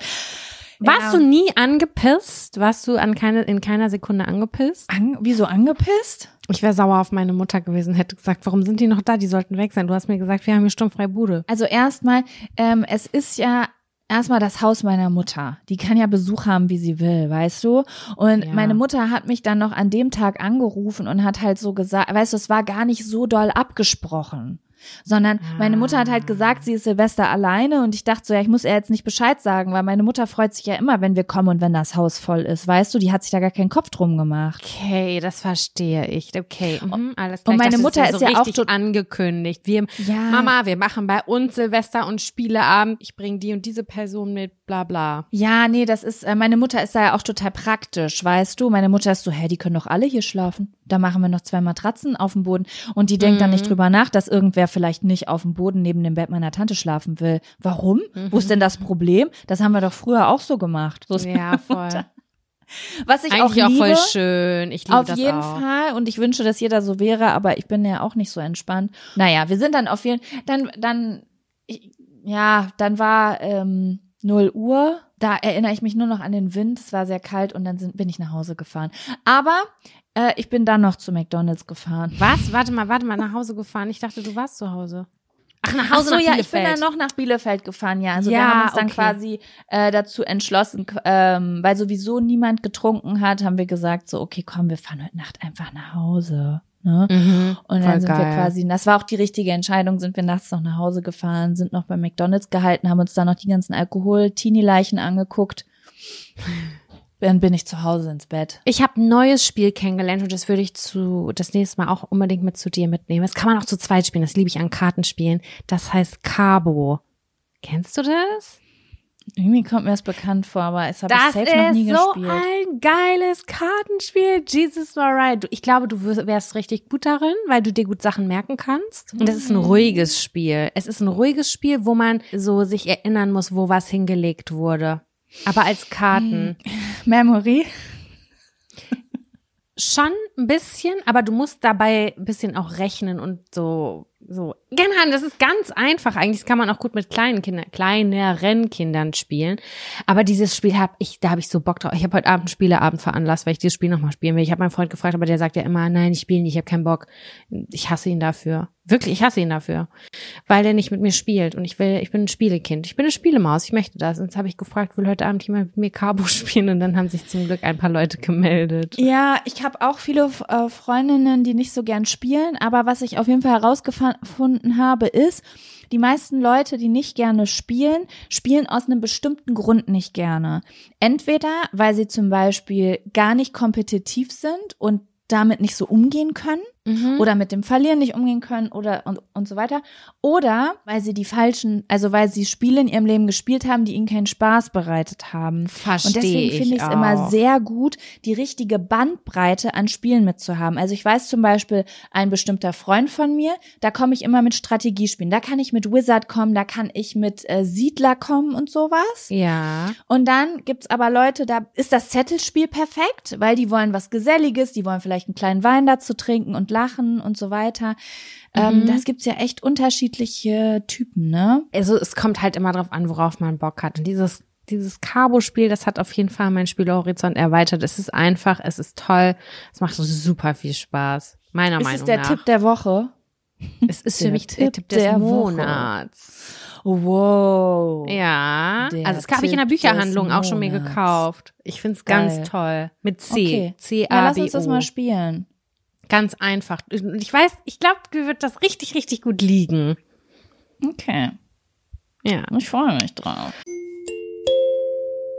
Warst du nie angepisst? Warst du an keine, in keiner Sekunde angepisst?
An, wieso angepisst?
Ich wäre sauer auf meine Mutter gewesen, hätte gesagt, warum sind die noch da? Die sollten weg sein. Du hast mir gesagt, wir haben hier sturmfreie Bude.
Also erstmal, ähm, es ist ja erstmal das Haus meiner Mutter. Die kann ja Besuch haben, wie sie will, weißt du? Und
Ja.
meine Mutter hat mich dann noch an dem Tag angerufen und hat halt so gesagt, weißt du, es war gar nicht so doll abgesprochen. Sondern meine Mutter hat halt gesagt, sie ist Silvester alleine und ich dachte so, ja, ich muss ihr jetzt nicht Bescheid sagen, weil meine Mutter freut sich ja immer, wenn wir kommen und wenn das Haus voll ist, weißt du, die hat sich da gar keinen Kopf drum gemacht.
Okay, das verstehe ich. Okay, mhm, alles
Und
Ich
meine
dachte,
Mutter ist
so
ja auch tot-
angekündigt. Wir,
Ja.
Mama, wir machen bei uns Silvester und Spieleabend. Ich bringe die und diese Person mit, bla bla.
Ja, nee, das ist, äh, meine Mutter ist da ja auch total praktisch, weißt du? Meine Mutter ist so, hä, die können doch alle hier schlafen. Da machen wir noch zwei Matratzen auf dem Boden. Und die denkt dann nicht drüber nach, dass irgendwer vielleicht nicht auf dem Boden neben dem Bett meiner Tante schlafen will. Warum? Wo ist denn das Problem? Das haben wir doch früher auch so gemacht. So ist
Ja, voll.
Was ich
Eigentlich
auch
auch,
liebe,
voll schön. Ich liebe
auf
das
jeden
auch.
Fall. Und ich wünsche, dass jeder so wäre, aber ich bin ja auch nicht so entspannt. Naja, wir sind dann auf jeden dann, dann, ich, ja, dann war ähm, 0 Uhr. Da erinnere ich mich nur noch an den Wind. Es war sehr kalt und dann sind, bin ich nach Hause gefahren. Aber äh, ich bin dann noch zu McDonalds gefahren.
Was? Warte mal, warte mal, nach Hause gefahren. Ich dachte, du warst zu Hause. Ach, nach
Ach
Hause
so,
nach
ja, ich bin
Bielefeld.
dann noch nach Bielefeld gefahren, ja. Also wir
Ja,
haben uns dann
okay.
quasi äh, dazu entschlossen, ähm, weil sowieso niemand getrunken hat, haben wir gesagt, so, okay, komm, wir fahren heute Nacht einfach nach Hause. Ne?
Mhm,
Und dann sind wir
geil.
quasi, das war auch die richtige Entscheidung, sind wir nachts noch nach Hause gefahren, sind noch bei McDonalds gehalten, haben uns da noch die ganzen Alkohol-Teenie-Leichen angeguckt. Dann bin ich zu Hause ins Bett.
Ich habe ein neues Spiel kennengelernt und das würde ich zu das nächste Mal auch unbedingt mit zu dir mitnehmen. Das kann man auch zu zweit spielen. Das liebe ich an Kartenspielen. Das heißt Cabo. Kennst du das?
Irgendwie kommt mir das bekannt vor, aber es habe ich
Das
safe noch nie
ist so
gespielt.
ein geiles Kartenspiel. Jesus Mariah. Ich glaube, du wär- wärst richtig gut darin, weil du dir gut Sachen merken kannst. Und es ist ein ruhiges Spiel. Es ist ein ruhiges Spiel, wo man so sich erinnern muss, wo was hingelegt wurde. Aber als Karten.
Memory.
Schon ein bisschen, aber du musst dabei ein bisschen auch rechnen und so, so. Genau, das ist ganz einfach. Eigentlich das kann man auch gut mit kleinen Kindern, kleineren Kindern spielen. Aber dieses Spiel habe ich, da habe ich so Bock drauf. Ich habe heute Abend einen Spieleabend veranlasst, weil ich dieses Spiel nochmal spielen will. Ich habe meinen Freund gefragt, aber der sagt ja immer, nein, ich spiele nicht, ich habe keinen Bock. Ich hasse ihn dafür. Wirklich, ich hasse ihn dafür. Weil der nicht mit mir spielt. Und ich will, ich bin ein Spielekind. Ich bin eine Spielemaus, ich möchte das. Und jetzt habe ich gefragt, will heute Abend jemand mit mir Cabo (laughs) spielen? Und dann haben sich zum Glück ein paar Leute gemeldet.
Ja, ich habe auch viele äh, Freundinnen, die nicht so gern spielen, aber was ich auf jeden Fall herausgefunden habe, ist, die meisten Leute, die nicht gerne spielen, spielen aus einem bestimmten Grund nicht gerne. Entweder, weil sie zum Beispiel gar nicht kompetitiv sind und damit nicht so umgehen können
Mhm.
oder mit dem Verlieren nicht umgehen können oder und, und so weiter. Oder weil sie die falschen, also weil sie Spiele in ihrem Leben gespielt haben, die ihnen keinen Spaß bereitet haben.
Verstehe
Und deswegen finde ich es immer sehr gut, die richtige Bandbreite an Spielen mitzuhaben. Also ich weiß zum Beispiel, ein bestimmter Freund von mir, da komme ich immer mit Strategiespielen. Da kann ich mit Wizard kommen, da kann ich mit äh, Siedler kommen und sowas.
Ja.
Und dann gibt's aber Leute, da ist das Zettelspiel perfekt, weil die wollen was Geselliges, die wollen vielleicht einen kleinen Wein dazu trinken und lachen und so weiter. Ähm,
Mhm.
das gibt's ja echt unterschiedliche Typen, ne?
Also es kommt halt immer drauf an, worauf man Bock hat. Und dieses, dieses Cabo-Spiel, das hat auf jeden Fall meinen Spielhorizont erweitert. Es ist einfach, es ist toll, es macht super viel Spaß. Meiner
Ist
Meinung
es der
nach.
Tipp der Woche?
es ist (laughs) für
der
mich der
Tipp
Tipp des
der Woche.
Monats.
Wow.
Ja,
Der
also das habe ich in der Bücherhandlung auch schon mir gekauft. Ich find's
Geil.
ganz toll. Mit C.
Okay.
C
Ja,
A
lass
B
uns das
O.
mal spielen.
Ganz einfach. Und ich weiß, ich glaube, dir wird das richtig, richtig gut liegen.
Okay.
Ja.
Ich freue mich drauf.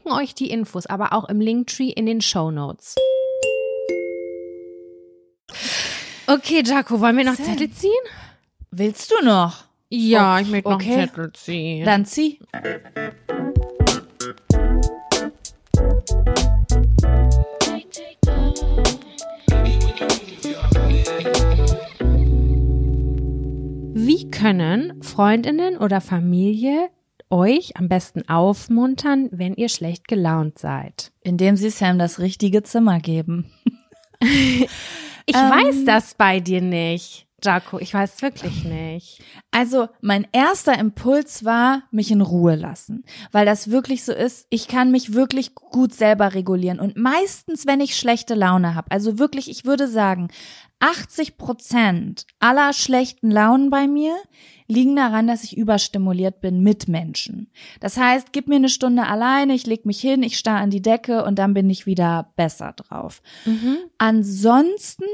verlinken euch die Infos aber auch im Linktree in den Show Notes. Okay, Jaco, wollen wir noch
Sam.
Zettel ziehen?
Willst du noch?
Ja,
okay.
ich möchte noch
okay.
Zettel ziehen.
Dann zieh.
Wie können Freundinnen oder Familie euch am besten aufmuntern, wenn ihr schlecht gelaunt seid?
Indem sie Sam das richtige Zimmer geben. (laughs)
Ich
Ähm.
weiß das bei dir nicht, Jaco. Ich weiß wirklich nicht.
Also mein erster Impuls war, mich in Ruhe lassen, weil das wirklich so ist, ich kann mich wirklich gut selber regulieren und meistens, wenn ich schlechte Laune habe, also wirklich, ich würde sagen, 80 Prozent aller schlechten Launen bei mir liegen daran, dass ich überstimuliert bin mit Menschen. Das heißt, gib mir eine Stunde alleine, ich leg mich hin, ich starr an die Decke und dann bin ich wieder besser drauf. Ansonsten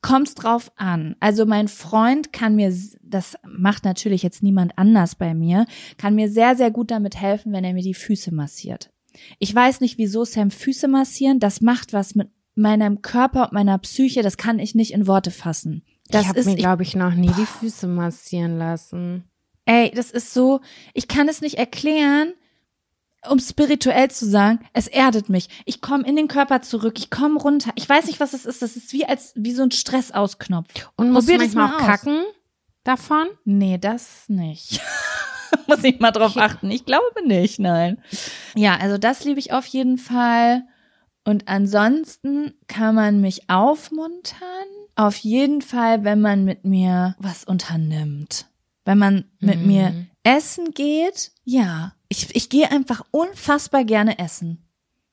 kommt's drauf an. Also mein Freund kann mir, das macht natürlich jetzt niemand anders bei mir, kann mir sehr, sehr gut damit helfen, wenn er mir die Füße massiert. Ich weiß nicht, wieso Sam Füße massieren, das macht was mit meinem Körper und meiner Psyche, das kann ich nicht in Worte fassen. Das
ich habe
ist,
mir,
ich,
glaube ich, noch nie die Füße massieren lassen.
ey, das ist so, ich kann es nicht erklären, um spirituell zu sagen, es erdet mich. Ich komme in den Körper zurück, ich komme runter. Ich weiß nicht, was es ist. Das ist wie als wie so ein Stressausknopf.
Und
Probier das
manchmal
mal
auch
aus.
kacken davon?
Nee, das nicht. (laughs) Muss ich mal drauf achten. Ich glaube nicht, nein. Ja, also das liebe ich auf jeden Fall. Und ansonsten kann man mich aufmuntern. Auf jeden Fall, wenn man mit mir was unternimmt. Wenn man mit
Mhm.
mir essen geht, ja. Ich, ich gehe einfach unfassbar gerne essen.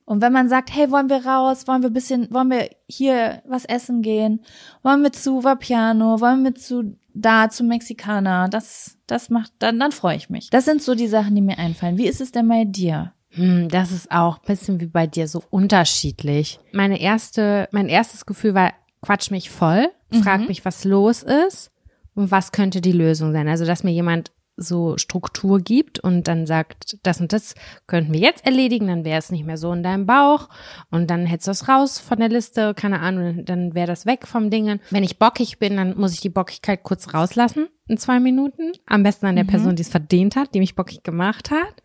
Und wenn man sagt, hey, wollen wir raus, wollen wir bisschen, wollen wir hier was essen gehen, wollen wir zu Vapiano, wollen wir zu da zu Mexikaner, das, das macht, dann, dann freue ich mich. Das sind so die Sachen, die mir einfallen. Wie ist es denn bei dir?
Hm, das ist auch ein bisschen wie bei dir so unterschiedlich. Meine erste, mein erstes Gefühl war, quatsch mich voll, frag mich, was los ist und was könnte die Lösung sein. Also, dass mir jemand so Struktur gibt und dann sagt, das und das könnten wir jetzt erledigen, dann wäre es nicht mehr so in deinem Bauch und dann hättest du es raus von der Liste, keine Ahnung, dann wäre das weg vom Dingen. Wenn ich bockig bin, dann muss ich die Bockigkeit kurz rauslassen in zwei Minuten. Am besten an der Person, die es verdient hat, die mich bockig gemacht hat.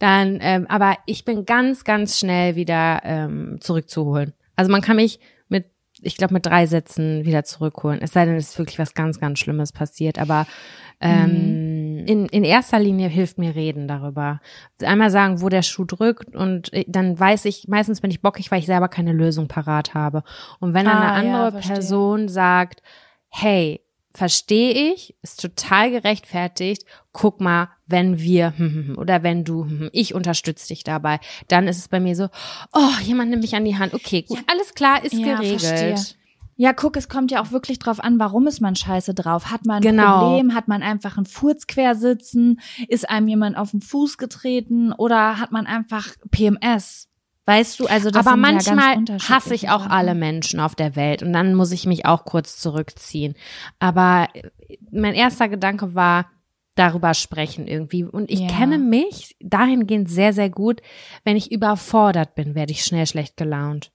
Dann, ähm, aber ich bin ganz, ganz schnell wieder ähm, zurückzuholen. Also man kann mich mit, ich glaube, mit drei Sätzen wieder zurückholen. Es sei denn, es ist wirklich was ganz, ganz Schlimmes passiert. Aber ähm, in, in erster Linie hilft mir Reden darüber. Einmal sagen, wo der Schuh drückt und äh, dann weiß ich, meistens bin ich bockig, weil ich selber keine Lösung parat habe. Und wenn dann
Ah,
eine
ja,
andere
verstehe.
Person sagt, hey, verstehe ich, ist total gerechtfertigt. Guck mal, wenn wir hm, hm, hm, oder wenn du, ich unterstütze dich dabei, dann ist es bei mir so, oh, jemand nimmt mich an die Hand. Okay, gut, alles klar, ist
Ja,
geregelt.
verstehe. Ja, guck, es kommt ja auch wirklich drauf an, warum ist man scheiße drauf? Hat man ein
Genau.
Problem? Hat man einfach einen Furz quer sitzen? Ist einem jemand auf den Fuß getreten? Oder hat man einfach PMS? Weißt du, also das
Aber
sind ja ganz
manchmal
unterschiedliche
hasse ich auch
Sachen.
alle Menschen auf der Welt und dann muss ich mich auch kurz zurückziehen. Aber äh, mein erster Gedanke war, darüber sprechen irgendwie. Und ich
Ja.
kenne mich dahingehend sehr, sehr gut. Wenn ich überfordert bin, werde ich schnell schlecht gelaunt.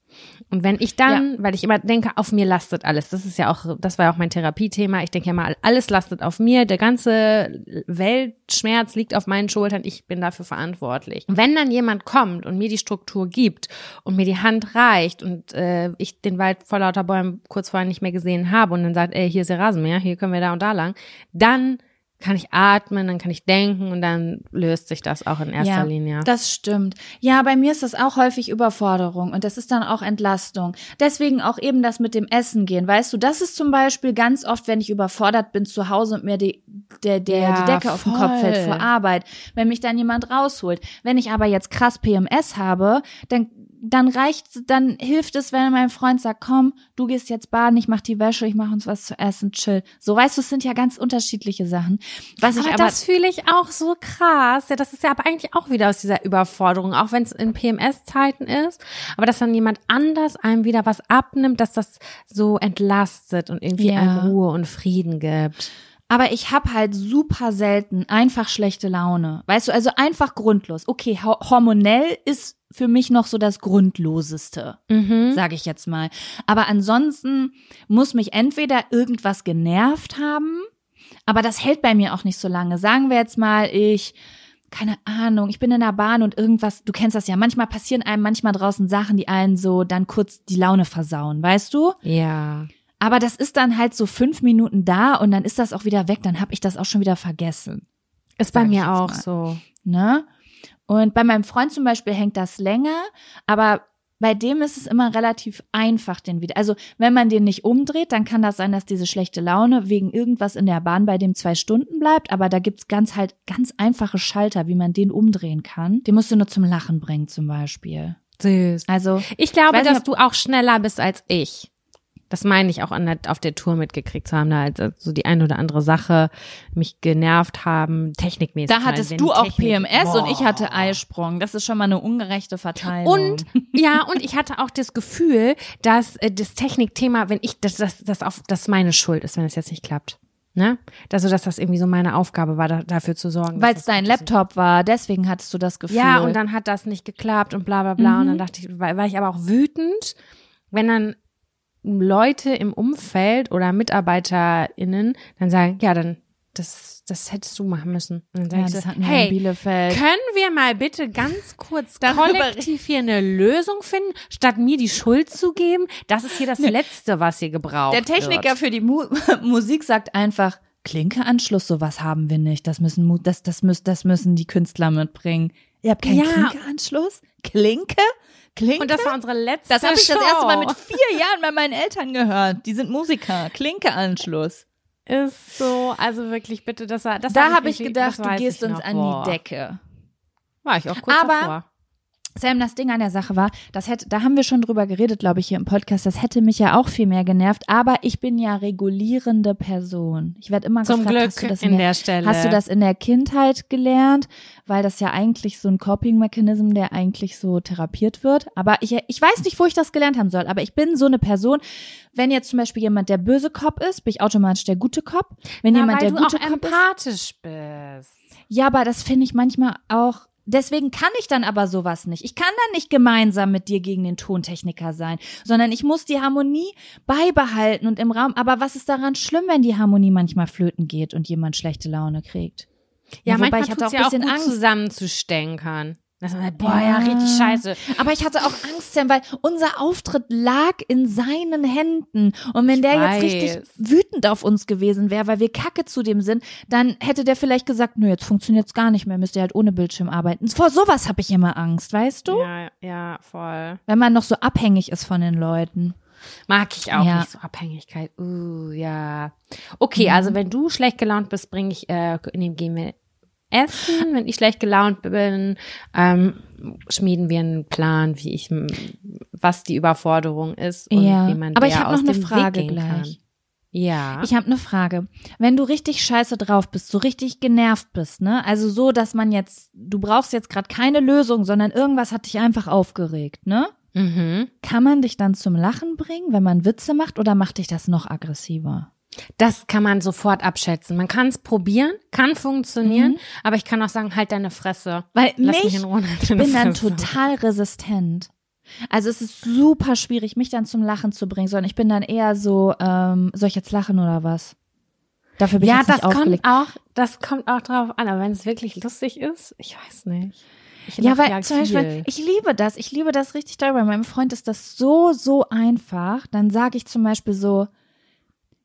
Und wenn ich dann, weil ich immer denke, auf mir lastet alles, das ist ja auch, das war ja auch mein Therapiethema, ich denke ja mal, alles lastet auf mir, der ganze Weltschmerz liegt auf meinen Schultern, ich bin dafür verantwortlich. Und wenn dann jemand kommt und mir die Struktur gibt und mir die Hand reicht und äh, ich den Wald vor lauter Bäumen kurz vorher nicht mehr gesehen habe und dann sagt, ey, hier ist der Rasenmäher, hier können wir da und da lang, dann kann ich atmen, dann kann ich denken und dann löst sich das auch in erster
ja,
Linie.
Das stimmt. Ja, bei mir ist das auch häufig Überforderung und das ist dann auch Entlastung. Deswegen auch eben das mit dem Essen gehen. Weißt du, das ist zum Beispiel ganz oft, wenn ich überfordert bin zu Hause und mir die, der, der,
Ja,
die Decke auf den Kopf fällt
voll.
vor Arbeit, wenn mich dann jemand rausholt. Wenn ich aber jetzt krass PMS habe, dann dann reicht, dann hilft es, wenn mein Freund sagt, komm, du gehst jetzt baden, ich mach die Wäsche, ich mach uns was zu essen, chill. So, weißt du, es sind ja ganz unterschiedliche Sachen. Was ich
aber,
aber,
das fühle ich auch so krass. Ja, das ist ja aber eigentlich auch wieder aus dieser Überforderung, auch wenn es in PMS-Zeiten ist. Aber dass dann jemand anders einem wieder was abnimmt, dass das so entlastet und irgendwie
Ja.
einem Ruhe und Frieden gibt.
Aber ich habe halt super selten einfach schlechte Laune. Weißt du, also einfach grundlos. Okay, ho hormonell ist für mich noch so das Grundloseste,
Mhm.
sage ich jetzt mal. Aber ansonsten muss mich entweder irgendwas genervt haben, aber das hält bei mir auch nicht so lange. Sagen wir jetzt mal, ich keine Ahnung, ich bin in der Bahn und irgendwas, du kennst das ja, manchmal passieren einem manchmal draußen Sachen, die einen so dann kurz die Laune versauen, weißt du?
Ja.
Aber das ist dann halt so fünf Minuten da und dann ist das auch wieder weg. Dann habe ich das auch schon wieder vergessen.
Ist bei mir auch
mal.
so.
Ne? Und bei meinem Freund zum Beispiel hängt das länger, aber bei dem ist es immer relativ einfach, den wieder. Also wenn man den nicht umdreht, dann kann das sein, dass diese schlechte Laune wegen irgendwas in der Bahn bei dem zwei Stunden bleibt. Aber da gibt's ganz halt ganz einfache Schalter, wie man den umdrehen kann. Den musst du nur zum Lachen bringen, zum Beispiel.
Süß.
Also
Ich glaube,
Weiß nicht,
dass du auch schneller bist als ich. Das meine ich auch an der, auf der Tour mitgekriegt zu haben, da halt so die eine oder andere Sache mich genervt haben, technikmäßig.
da hattest du auch
Technik-
PMS und
Boah.
ich hatte Eisprung. Das ist schon mal eine ungerechte Verteilung.
Und ja, und ich hatte auch das Gefühl, dass äh, das Technikthema, wenn ich, dass das, das auf, das meine Schuld ist, wenn es jetzt nicht klappt. Ne? Also, dass das irgendwie so meine Aufgabe war, da, dafür zu sorgen.
weil es dein Laptop war, deswegen hattest du das Gefühl.
Ja, und dann hat das nicht geklappt und bla bla bla. Und
Mhm.
dann dachte ich, war, war ich aber auch wütend, wenn dann Leute im Umfeld oder MitarbeiterInnen dann sagen, ja, dann das, das hättest du machen müssen. Und dann sag
ja, das
so,
hatten wir in
hey,
Bielefeld.
können wir mal bitte ganz kurz (laughs) kollektiv hier eine Lösung finden, statt mir die Schuld zu geben? Das ist hier das (laughs) Letzte, was hier gebraucht
Der Techniker
wird.
für die Mu (laughs) Musik sagt einfach, Klinkeanschluss, sowas haben wir nicht. Das müssen, das, das, müssen, das müssen die Künstler mitbringen. Ihr habt keinen
Ja.
Klinkeanschluss? Klinke? Klinke?
Und das war unsere letzte
das habe ich
Show.
das erste Mal mit vier Jahren bei meinen Eltern gehört. Die sind Musiker. Klinkeanschluss.
Ist so, also wirklich bitte, das war, das
Da habe ich
wirklich-
gedacht, du gehst
ich
uns
noch.
an die Decke.
War ich auch kurz
Aber-
davor.
Sam, das Ding an der Sache war, das hätte, da haben wir schon drüber geredet, glaube ich, hier im Podcast. Das hätte mich ja auch viel mehr genervt. Aber ich bin ja regulierende Person. Ich werde immer
Zum
gefragt,
Glück
hast du das
in
der,
der Stelle.
Hast du das in der Kindheit gelernt? Weil das ja eigentlich so ein Coping-Mechanism, der eigentlich so therapiert wird. Aber ich, ich weiß nicht, wo ich das gelernt haben soll. Aber ich bin so eine Person, wenn jetzt zum Beispiel jemand der böse Cop ist, bin ich automatisch der gute Cop. Wenn
Na,
jemand der gute Cop ist,
empathisch bist.
ja, aber das finde ich manchmal auch. Deswegen kann ich dann aber sowas nicht. Ich kann dann nicht gemeinsam mit dir gegen den Tontechniker sein, sondern ich muss die Harmonie beibehalten und im Raum. Aber was ist daran schlimm, wenn die Harmonie manchmal flöten geht und jemand schlechte Laune kriegt?
Ja,
wobei
manchmal
ich hatte auch ein
ja auch
bisschen
gut
Angst.
zusammenzustenkern. Dass man halt, boah,
Ja.
richtig scheiße.
Aber ich hatte auch Angst, Sam, weil unser Auftritt lag in seinen Händen. Und wenn
Ich
der
weiß.
jetzt richtig wütend auf uns gewesen wäre, weil wir kacke zu dem sind, dann hätte der vielleicht gesagt, nö, jetzt funktioniert's gar nicht mehr, müsst ihr halt ohne Bildschirm arbeiten. Vor sowas habe ich immer Angst, weißt du?
Ja, ja, voll.
Wenn man noch so abhängig ist von den Leuten.
Mag ich auch
Ja.
nicht so Abhängigkeit. Uh, ja. Okay, also wenn du schlecht gelaunt bist, bringe ich, äh, nehmen, gehen wir essen. Wenn ich schlecht gelaunt bin, ähm, schmieden wir einen Plan, wie ich, was die Überforderung ist und
Ja.
wie man
Aber
der
ich hab
aus
noch eine Frage gleich.
kann. Ja.
Ich habe eine Frage. Wenn du richtig scheiße drauf bist, so richtig genervt bist, ne? Also so, dass man jetzt, du brauchst jetzt gerade keine Lösung, sondern irgendwas hat dich einfach aufgeregt, ne?
mhm.
Kann man dich dann zum Lachen bringen, wenn man Witze macht, oder macht dich das noch aggressiver?
Das kann man sofort abschätzen. Man kann es probieren, kann funktionieren,
Mhm.
aber ich kann auch sagen, halt deine Fresse.
Weil
Lass mich
mich,
in Ruhe.
ich bin dann total resistent. Also es ist super schwierig, mich dann zum Lachen zu bringen, sondern ich bin dann eher so, ähm, soll ich jetzt lachen oder was? Dafür bin ich
Ja,
jetzt
das
nicht
kommt auch, das kommt auch drauf an. Aber wenn es wirklich lustig ist, ich weiß nicht. Ich
Ja, weil zum Beispiel, ich liebe das, ich liebe das richtig doll. Bei meinem Freund ist das so, so einfach. Dann sage ich zum Beispiel so,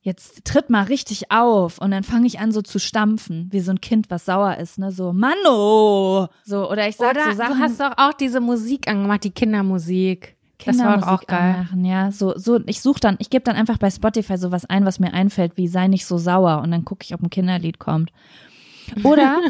jetzt tritt mal richtig auf und dann fange ich an so zu stampfen, wie so ein Kind, was sauer ist, ne, so, Manno! So, oder ich sag
Oder
so Sachen,
du hast doch auch diese Musik angemacht, die Kindermusik. das war
Kindermusik
auch geil.
anmachen, ja. So, so, ich suche dann, ich gebe dann einfach bei Spotify sowas ein, was mir einfällt, wie sei nicht so sauer und dann gucke ich, ob ein Kinderlied kommt. Oder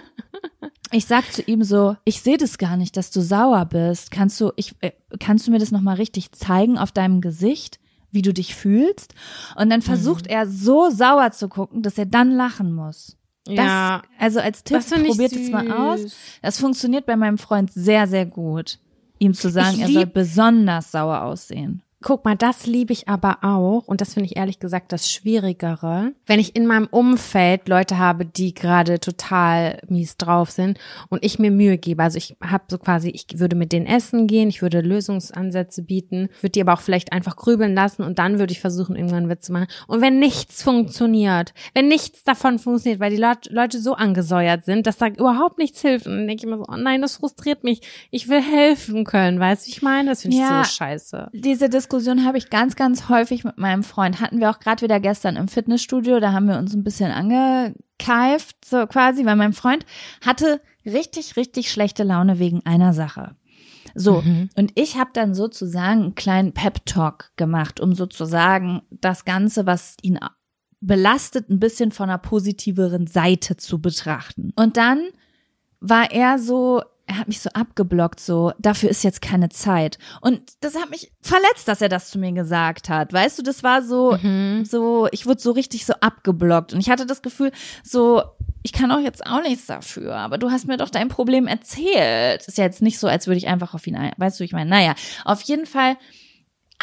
(laughs) ich sag zu ihm so, ich sehe das gar nicht, dass du sauer bist. Kannst du, ich, äh, kannst du mir das nochmal richtig zeigen auf deinem Gesicht, wie du dich fühlst? Und dann
Mhm.
versucht er so sauer zu gucken, dass er dann lachen muss. Das,
ja,
also als Tipp, probiert es mal aus. Das funktioniert bei meinem Freund sehr, sehr gut. Ihm zu sagen, er soll besonders sauer aussehen.
Guck mal, das liebe ich aber auch und das finde ich ehrlich gesagt das Schwierigere, wenn ich in meinem Umfeld Leute habe, die gerade total mies drauf sind und ich mir Mühe gebe. Also ich habe so quasi, ich würde mit denen essen gehen, ich würde Lösungsansätze bieten, würde die aber auch vielleicht einfach grübeln lassen und dann würde ich versuchen, irgendwann einen Witz zu machen. Und wenn nichts funktioniert, wenn nichts davon funktioniert, weil die Leut- Leute so angesäuert sind, dass da überhaupt nichts hilft und dann denke ich immer so, oh nein, das frustriert mich. Ich will helfen können, weißt du, ich meine? Das finde ich
Ja.
so scheiße.
Diese Diskussion Diskussion habe ich ganz, ganz häufig mit meinem Freund. Hatten wir auch gerade wieder gestern im Fitnessstudio. Da haben wir uns ein bisschen angekeift, so quasi, weil mein Freund hatte richtig, richtig schlechte Laune wegen einer Sache. So,
Mhm.
und ich habe dann sozusagen einen kleinen Pep-Talk gemacht, um sozusagen das Ganze, was ihn belastet, ein bisschen von einer positiveren Seite zu betrachten. Und dann war er so, er hat mich so abgeblockt, so, dafür ist jetzt keine Zeit. Und das hat mich verletzt, dass er das zu mir gesagt hat. Weißt du, das war so,
Mhm.
so, ich wurde so richtig so abgeblockt. Und ich hatte das Gefühl, so, ich kann auch jetzt auch nichts dafür, aber du hast mir doch dein Problem erzählt. Ist ja jetzt nicht so, als würde ich einfach auf ihn ein, weißt du, ich meine, naja, auf jeden Fall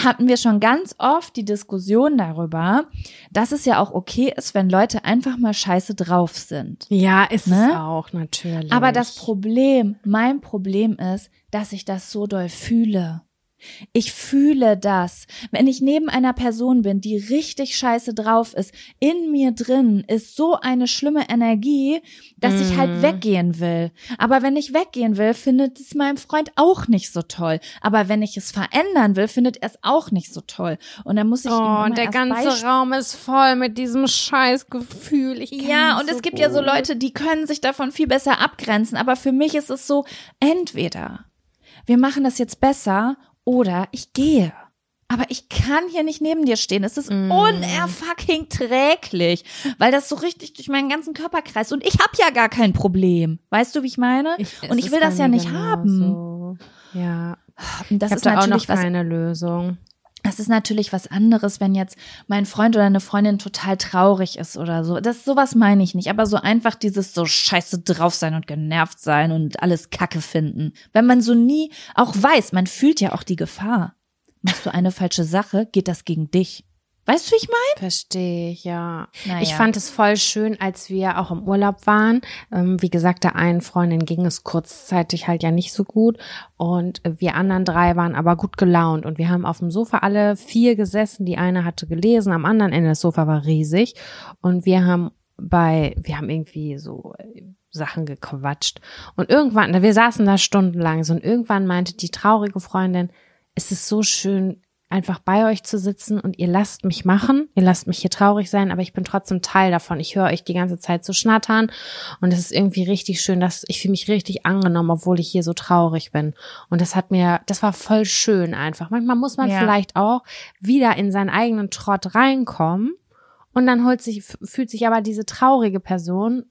hatten wir schon ganz oft die Diskussion darüber, dass es ja auch okay ist, wenn Leute einfach mal scheiße drauf sind.
Ja, ist es
Ne?
auch, natürlich.
Aber das Problem, mein Problem ist, dass ich das so doll fühle. Ich fühle das. Wenn ich neben einer Person bin, die richtig scheiße drauf ist, in mir drin ist so eine schlimme Energie, dass ich halt
Mhm.
weggehen will. Aber wenn ich weggehen will, findet es mein Freund auch nicht so toll. Aber wenn ich es verändern will, findet er es auch nicht so toll. Und dann muss ich
Oh, und der ganze Raum ist voll mit diesem Scheißgefühl.
Ja, und
so
es gibt ja so
gut.
Leute, die können sich davon viel besser abgrenzen. Aber für mich ist es so, entweder wir machen das jetzt besser oder ich gehe. Aber ich kann hier nicht neben dir stehen. Es ist
Mm.
unerfucking träglich, weil das so richtig durch meinen ganzen Körper kreist. Und ich habe ja gar kein Problem. Weißt du, wie ich meine?
es
und ich will das ja nicht haben.
genauso. Ja,
das
ich
ist
da auch
natürlich
noch
was
keine Lösung.
Das ist natürlich was anderes, wenn jetzt mein Freund oder eine Freundin total traurig ist oder so. Das sowas meine ich nicht, aber so einfach dieses so scheiße drauf sein und genervt sein und alles Kacke finden. Wenn man so nie auch weiß, man fühlt ja auch die Gefahr. Machst du eine falsche Sache, geht das gegen dich. Weißt du, wie ich meine?
Verstehe ich, ja.
Naja.
Ich fand es voll schön, als wir auch im Urlaub waren. Ähm, wie gesagt, der einen Freundin ging es kurzzeitig halt ja nicht so gut. Und wir anderen drei waren aber gut gelaunt. Und wir haben auf dem Sofa alle vier gesessen. Die eine hatte gelesen, am anderen Ende das Sofa war riesig. Und wir haben bei, wir haben irgendwie so äh, Sachen gequatscht. Und irgendwann, wir saßen da stundenlang so und irgendwann meinte die traurige Freundin, es ist so schön, einfach bei euch zu sitzen und ihr lasst mich machen, ihr lasst mich hier traurig sein, aber ich bin trotzdem Teil davon. Ich höre euch die ganze Zeit so schnattern und es ist irgendwie richtig schön, dass ich fühle mich richtig angenommen, obwohl ich hier so traurig bin. Und das hat mir, das war voll schön einfach. Manchmal muss man
Ja.
vielleicht auch wieder in seinen eigenen Trott reinkommen und dann holt sich, fühlt sich aber diese traurige Person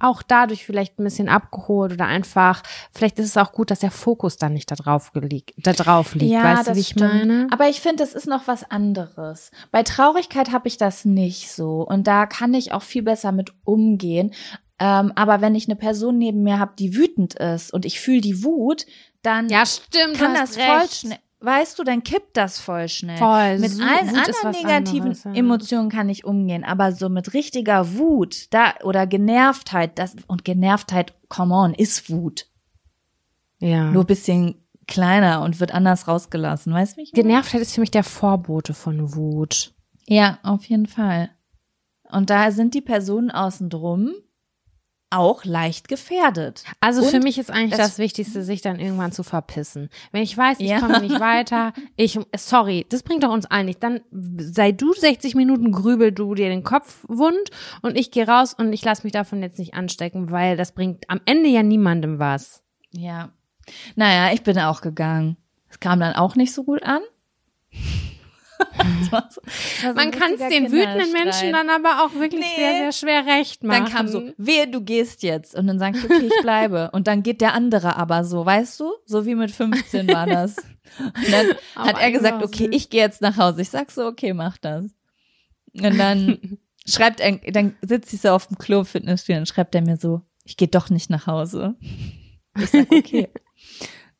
auch dadurch vielleicht ein bisschen abgeholt oder einfach, vielleicht ist es auch gut, dass der Fokus dann nicht da drauf liegt, da drauf liegt. weißt du, wie ich
stimmt.
meine?
Aber ich finde, das ist noch was anderes. Bei Traurigkeit habe ich das nicht so. Und da kann ich auch viel besser mit umgehen. Ähm, aber wenn ich eine Person neben mir habe, die wütend ist und ich fühle die Wut, dann
ja, stimmt.
kann das
hast
voll
recht.
schnell. Weißt du, dann kippt das voll schnell.
Voll.
Mit
So-
allen
Wut
anderen negativen
anderes, ja.
Emotionen kann ich umgehen, aber so mit richtiger Wut da oder Genervtheit, das und Genervtheit, come on, ist Wut.
Ja.
Nur ein bisschen kleiner und wird anders rausgelassen, weißt du?
Genervtheit ist für mich der Vorbote von Wut.
Ja, auf jeden Fall. Und da sind die Personen außen drum auch leicht gefährdet.
Also
Und
für mich ist eigentlich
das-
Wichtigste, sich dann irgendwann zu verpissen. Wenn ich weiß, ich
Ja.
komme nicht weiter, (laughs) ich, sorry, das bringt doch uns allen nicht. Dann sei du 60 Minuten grübel du dir den Kopf wund und ich gehe raus und ich lasse mich davon jetzt nicht anstecken, weil das bringt am Ende ja niemandem was.
Ja. Naja, ich bin auch gegangen. Es kam dann auch nicht so gut an. So-
Man kann es den wütenden. Menschen dann aber auch wirklich
Nee.
sehr, sehr schwer recht machen.
Dann kam so, wehe, du gehst jetzt. Und dann sag ich, okay, ich (laughs) bleibe. Und dann geht der andere aber so, weißt du? So wie mit 15 war (laughs) das. Und dann
Aber
hat er gesagt, okay,
süß.
ich gehe jetzt nach Hause. Ich sag so, okay, mach das. Und dann (laughs) schreibt er, dann sitzt ich so auf dem Klo im Fitnessstudio und schreibt er mir so, ich gehe doch nicht nach Hause. Ich sag, okay.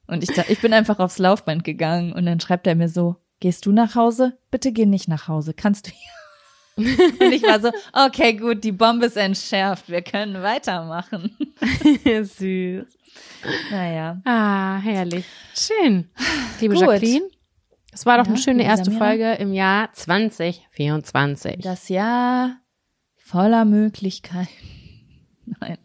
Und ich, ich bin einfach aufs Laufband gegangen und dann schreibt er mir so, gehst du nach Hause? Bitte geh nicht nach Hause. Kannst du hier? (laughs) Und ich war so, okay, gut, die Bombe ist entschärft. Wir können weitermachen. (laughs)
Süß.
Naja.
Ah, herrlich. Schön. Liebe
Gut.
Jacqueline, es war doch
Ja,
eine schöne erste
Samira.
Folge im Jahr 2024.
Das Jahr voller Möglichkeiten. (laughs) Nein.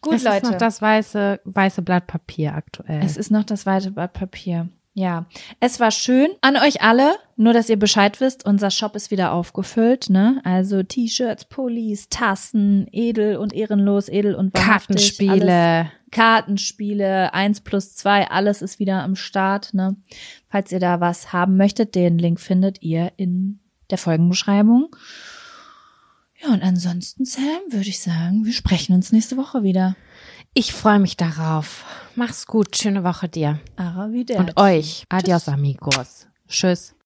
Gut,
es
Leute.
ist noch das weiße, weiße Blatt Papier aktuell.
es ist noch das weite Blatt Papier. Ja, es war schön an euch alle. Nur, dass ihr Bescheid wisst, unser Shop ist wieder aufgefüllt, ne? Also T-Shirts, Pullis, Tassen, edel und ehrenlos, edel und wahrhaftig. Alles,
Kartenspiele.
Kartenspiele, eins plus zwei, alles ist wieder am Start, ne? Falls ihr da was haben möchtet, den Link findet ihr in der Folgenbeschreibung. Ja, und ansonsten, Sam, würde ich sagen, wir sprechen uns nächste Woche wieder.
Ich freue mich darauf. Mach's gut. Schöne Woche dir.
Arrivederci.
Und euch. Adios, amigos. Tschüss.